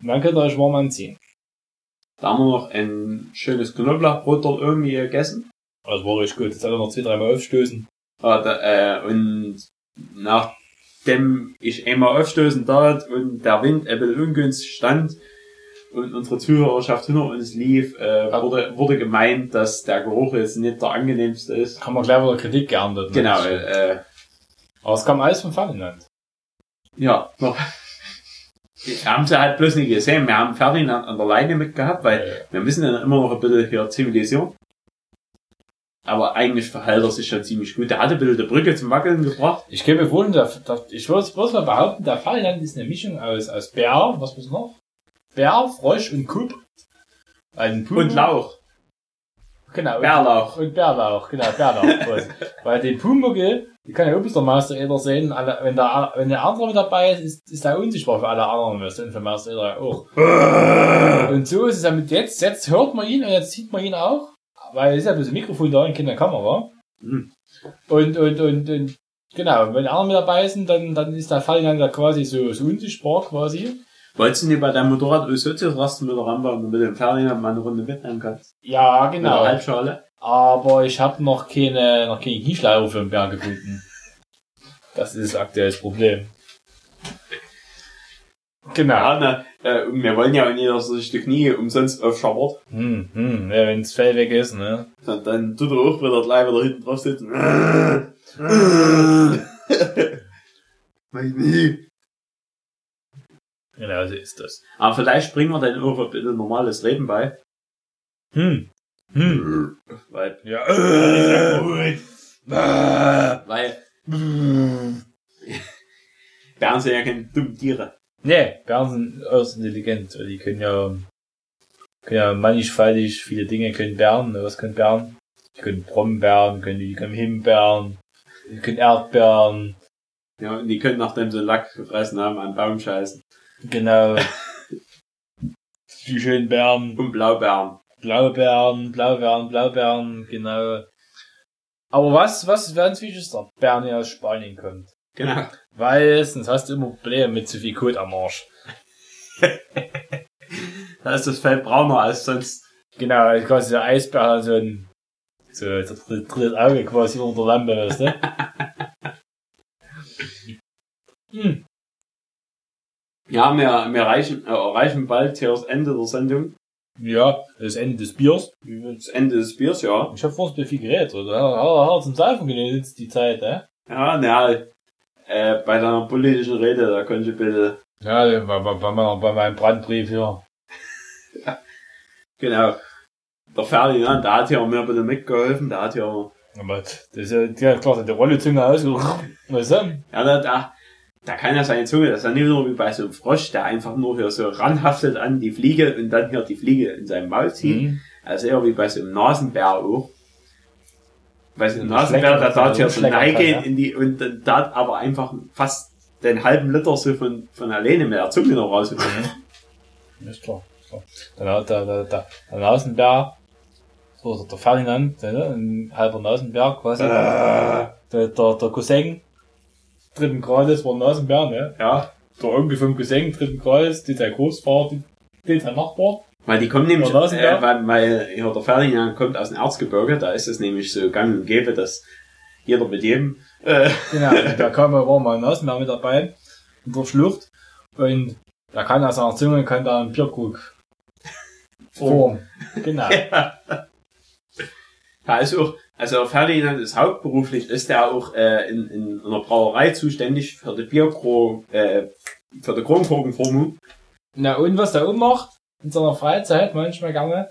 Und dann könnt ihr euch warm anziehen. Da haben wir noch ein schönes Knoblauchbrot dort irgendwie gegessen. Das war richtig gut. Jetzt hat er noch zwei, dreimal aufstößen. Ah, da, äh, und nachdem ich einmal aufstoßen tat und der Wind ein bisschen ungünstig stand und unsere Zuhörerschaft hinter uns lief, äh, Ja. wurde, wurde gemeint, dass der Geruch jetzt nicht der angenehmste ist. Haben wir gleich wieder Kritik geerntet. ne? Genau, äh, Aber es kam alles von Ferdinand. ja, noch. Wir haben sie halt bloß nicht gesehen. Wir haben Ferdinand an der Leine mitgehabt, weil wir müssen dann immer noch ein bisschen hier zivilisieren. Aber eigentlich verhält er sich schon ziemlich gut. Der hatte ein bisschen die Brücke zum Wackeln gebracht. Ich kann mir vorstellen, der, der, ich würde bloß mal behaupten, der Ferdinand ist eine Mischung aus, aus Bär, was muss noch? Bär, Frosch und Kup. Ein Puma. Und Lauch. Genau. und- Bärlauch. Und Bärlauch, genau, Bärlauch. Weil den Pumuckl, die kann ja bis der Master Eder sehen, alle, wenn der, wenn der andere mit dabei ist, ist, ist er unsichtbar für alle anderen Versionen von Master Eder auch. und so ist es ja mit jetzt, jetzt hört man ihn und jetzt sieht man ihn auch, weil es ist ja bloß ein Mikrofon da und keine Kamera. Mhm. Und, und, und, und, genau, wenn die anderen mit dabei sind, dann, dann ist der Fall dann da quasi so, so unsichtbar quasi. Wolltest du nicht bei deinem Motorrad Ösozius-Rasten wieder ranbauen und mit dem Ferdinand mal eine Runde mitnehmen kannst? Ja, Mit genau. der Halbschale? Aber ich habe noch keine, noch keine Knieschleife für den Bär gefunden. Das ist aktuell das Problem. Genau. Ja, na, äh, wir wollen ja auch nicht, dass sich die Knie umsonst aufschabert. Hm, hm, ja, wenn das Fell weg ist, ne? Dann, dann tut er auch wieder gleich wieder hinten drauf sitzen. mein Knie. Genau, so ist das. Aber vielleicht bringen wir dann auch ein bisschen normales Reden bei. Hm. Hm. Weil, Ja. Äh. Weil Bären sind ja keine dummen Tiere. Nee, Bären sind äußerst intelligent. weil Die können ja, können ja mannigfaltig viele Dinge können Bären. Was können Bären? Die können Brombeeren, können die können Himbeeren, die können Erdbeeren. Ja, und die können, nachdem sie Lack gefressen haben, an Baum scheißen. Genau. die schönen Bären. Und Blaubeeren. Blaubeeren, Blaubeeren, Blaubeeren, genau. Aber was, was ganz wichtig ist, der Bären der aus Spanien kommt. Genau. Weil, sonst hast du immer Probleme mit zu viel Kot am Arsch. Da ist das Feld brauner als sonst. Genau, also quasi der Eisbär hat so ein, so, das dritte Auge quasi unter der Lampe, weißt du? hm. Ja, wir, wir erreichen, äh, erreichen bald hier das Ende der Sendung. Ja, das Ende des Biers. Das Ende des Biers, ja. Ich hab vorhin viel geredet, oder? Er zum Seifen genutzt, die Zeit, ne? Ja, na, äh, bei deiner politischen Rede, da konnte ich bitte, Ja, bei, bei, bei, meinem Brandbrief hier. genau. Der Ferdinand, der hat ja mir bitte mitgeholfen, der hat ja, Aber das ist ja, ja klar, die Rollezunge ausgerufen. Weißt du? ja, da, da, da kann ja seine Zunge, das ist ja nicht nur wie bei so einem Frosch, der einfach nur hier so ranhaftet an die Fliege und dann hier die Fliege in seinem Maul zieht. Mhm. Also eher wie bei so einem Nasenbär auch. Bei so einem Ja, Nasenbär, der da hier so reingehen ja. in die, und dann da aber einfach fast den halben Liter so von, von alleine mit der Zunge noch raus. Ist klar. ist klar. Dann hat der, der, der, der Nasenbär, so der Ferdinand, ne, ein halber Nasenbär quasi, Äh, der, der, der Cousin dritten Grades war ein Nasenbär, ne? ja. Der Onkel vom Cousin dritten Grades, die sein Großvater, die, sein Nachbar. Weil die kommen nämlich, Der äh, weil, weil hier der Ferdinand kommt aus dem Erzgebirge, da ist es nämlich so gang und gäbe, dass jeder mit jedem, äh, Genau, da kam, war mal ein Nasenbär mit dabei, in der Schlucht, und da kann aus seiner Zunge, kann da ein Bierkrug formen. Genau. da ist auch, also Ferdinand ist hauptberuflich, ist er auch äh, in, in einer Brauerei zuständig für die Bierkro, äh, für die Kronkorkenformung. Na, und was der auch macht, in seiner Freizeit manchmal gerne,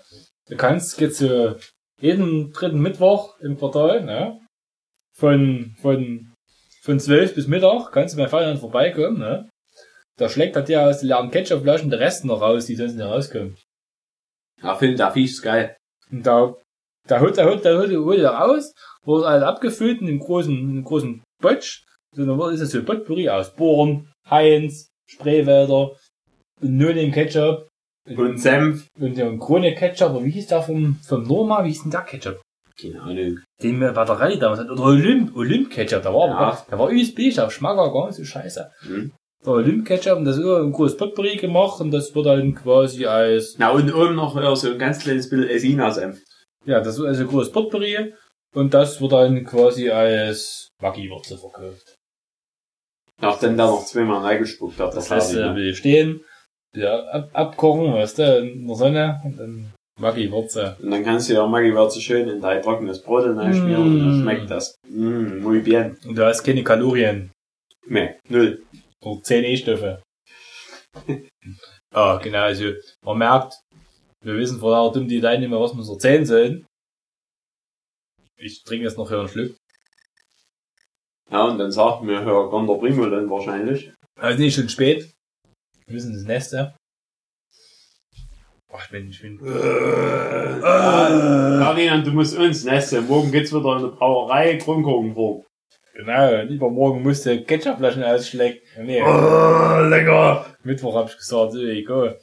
du kannst, geht so jeden dritten Mittwoch im Quartal, ne? Von, von, von 12 bis Mittag kannst du bei Ferdinand vorbeikommen, ne? Da schlägt er dir aus den leeren Ketchupflaschen den Rest noch raus, die sonst nicht rauskommen. Ja, Film, da Viech ist geil. Und da, da holt, da holt, da holt, holt er raus, wurde alles abgefüllt in einem großen, in einem großen Botsch. So, dann ist es so Potpourri aus Born, Heinz, Spreewälder, und den Ketchup. Und Senf. Und der Krone Ketchup, oder wie hieß der vom, vom Norma, wie hieß denn der Ketchup? Keine Ahnung. Den wir bei der Rallye damals hatten. Oder Olymp, Olymp Ketchup, der war, Ja. aber, der war übelst billig, der Schmack war gar nicht so scheiße. Hm. Der Olymp Ketchup, und das ist ein großes Potpourri gemacht, und das wird dann quasi als, Na, und oben noch äh, so ein ganz kleines bisschen Esina-Senf. Ja, das ist also ein großes Potpourri, und das wird dann quasi als Maggi-Würze verkauft. Nachdem da noch zweimal reingespuckt hat. Das der lässt du Ferdinand. will stehen, ja, ab, abkochen, weißt du, in der Sonne, und dann Maggi-Würze. Und dann kannst du ja Maggi-Würze schön in dein trockenes Brot hineinschmieren und dann Mm. schmeckt das. Mm, muy bien. Und du hast keine Kalorien. Nee, null. Oder 10 E-Stoffe. ah, genau, also man merkt, wir wissen vor lauter dumm die Leute nicht mehr, was wir uns erzählen sollen. Ich trinke jetzt noch hier einen Schluck. Ja, und dann sagt mir Herr Gonder Bringo dann wahrscheinlich. Also nicht schon spät. Wir müssen das Neste. Ach, ich bin, ich bin. Ferdinand, du musst uns Nässe. Morgen geht's wieder in eine Brauerei, Kronkorkenform. Genau, lieber morgen musste Ketchupflaschen ausschlecken. Nee, Oh, lecker. Mittwoch hab ich gesagt, so, egal.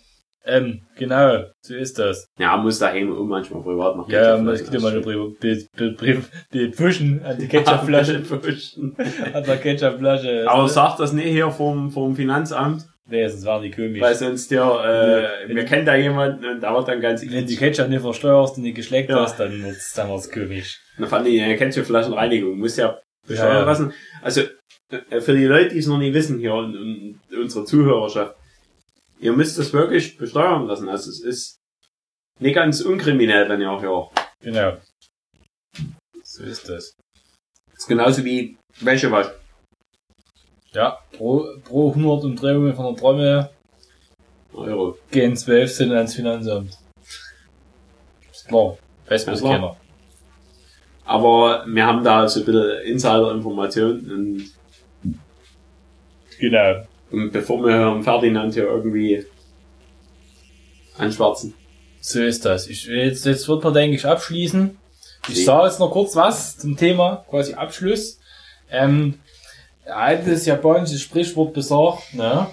Ähm, genau, so ist das. Ja, muss daheim auch manchmal privat noch Ja, es gibt eine Bild, Bild, Bild pushen an die Ketchupflasche, Ja, an der Ketchupflasche. Aber sagt das nicht hier vom, vom Finanzamt? Nee, sonst waren die komisch. Weil sonst ja, äh, wir kennen da jemanden und da wird dann ganz Wenn du Ketchup nicht versteuerst und nicht geschleckt Ja. hast, dann wird's, dann wird's komisch. Na, fand ich, äh, kennst du Flaschenreinigung, muss ja besteuern Ja, ja. lassen. Also, äh, für die Leute, die es noch nicht wissen hier und, und unsere Zuhörerschaft, ihr müsst es wirklich besteuern lassen. Also, es ist nicht ganz unkriminell, wenn ihr auch hört. Genau. So ist das. Das ist genauso wie Wäschewasch. Ja, pro, pro 100 Umdrehungen von der Trommel Euro. gehen 12 Cent ans Finanzamt. Ist klar. Weiß bloß Ja, keiner. Aber wir haben da so ein bisschen Insider-Informationen und, Genau. Und bevor wir Herrn Ferdinand hier irgendwie anschwarzen. So ist das. Ich, jetzt, jetzt wird man, denke ich, abschließen. Ich Sie- sage jetzt noch kurz was zum Thema, quasi Abschluss. Ähm, altes japanisches Sprichwort besagt, ne?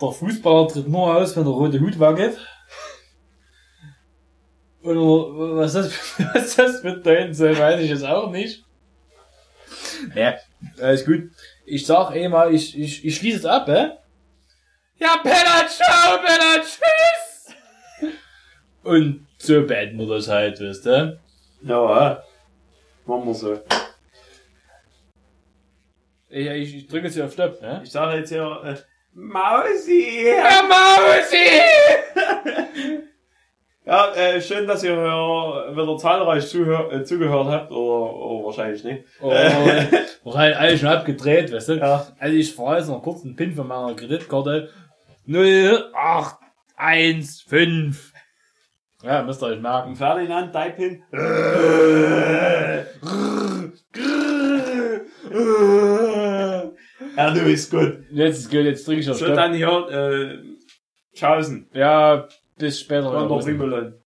Der Fußballer tritt nur aus, wenn der rote Hut wackelt. Oder was das, was das bedeuten soll, weiß ich jetzt auch nicht. Ja, alles gut. Ich sag eh mal, ich, ich, ich schließe es ab, hä? Ja, Penner, ciao, Penner, tschüss! Und so beenden wir das halt, weißt du? Ja, äh, machen wir so. Ich, ich, ich drücke jetzt hier auf Stopp, ne? Ich sage jetzt hier, äh, Mausi! Ja, Mausi! Ja, äh, schön, dass ihr äh, wieder zahlreich zuhör, äh, zugehört habt, oder, oder wahrscheinlich nicht. Oh, wahrscheinlich alles schon abgedreht, weißt du? Ja. Also ich fahre jetzt noch kurz einen PIN von meiner Kreditkarte. 0815. Ja, müsst ihr euch merken. Ferdinand, dein Pin. Ja, du bist gut. Jetzt ist gut, jetzt drücke ich So, Stopp. dann hier, äh, Tschaußen. Ja, bis später. Von der Primulon.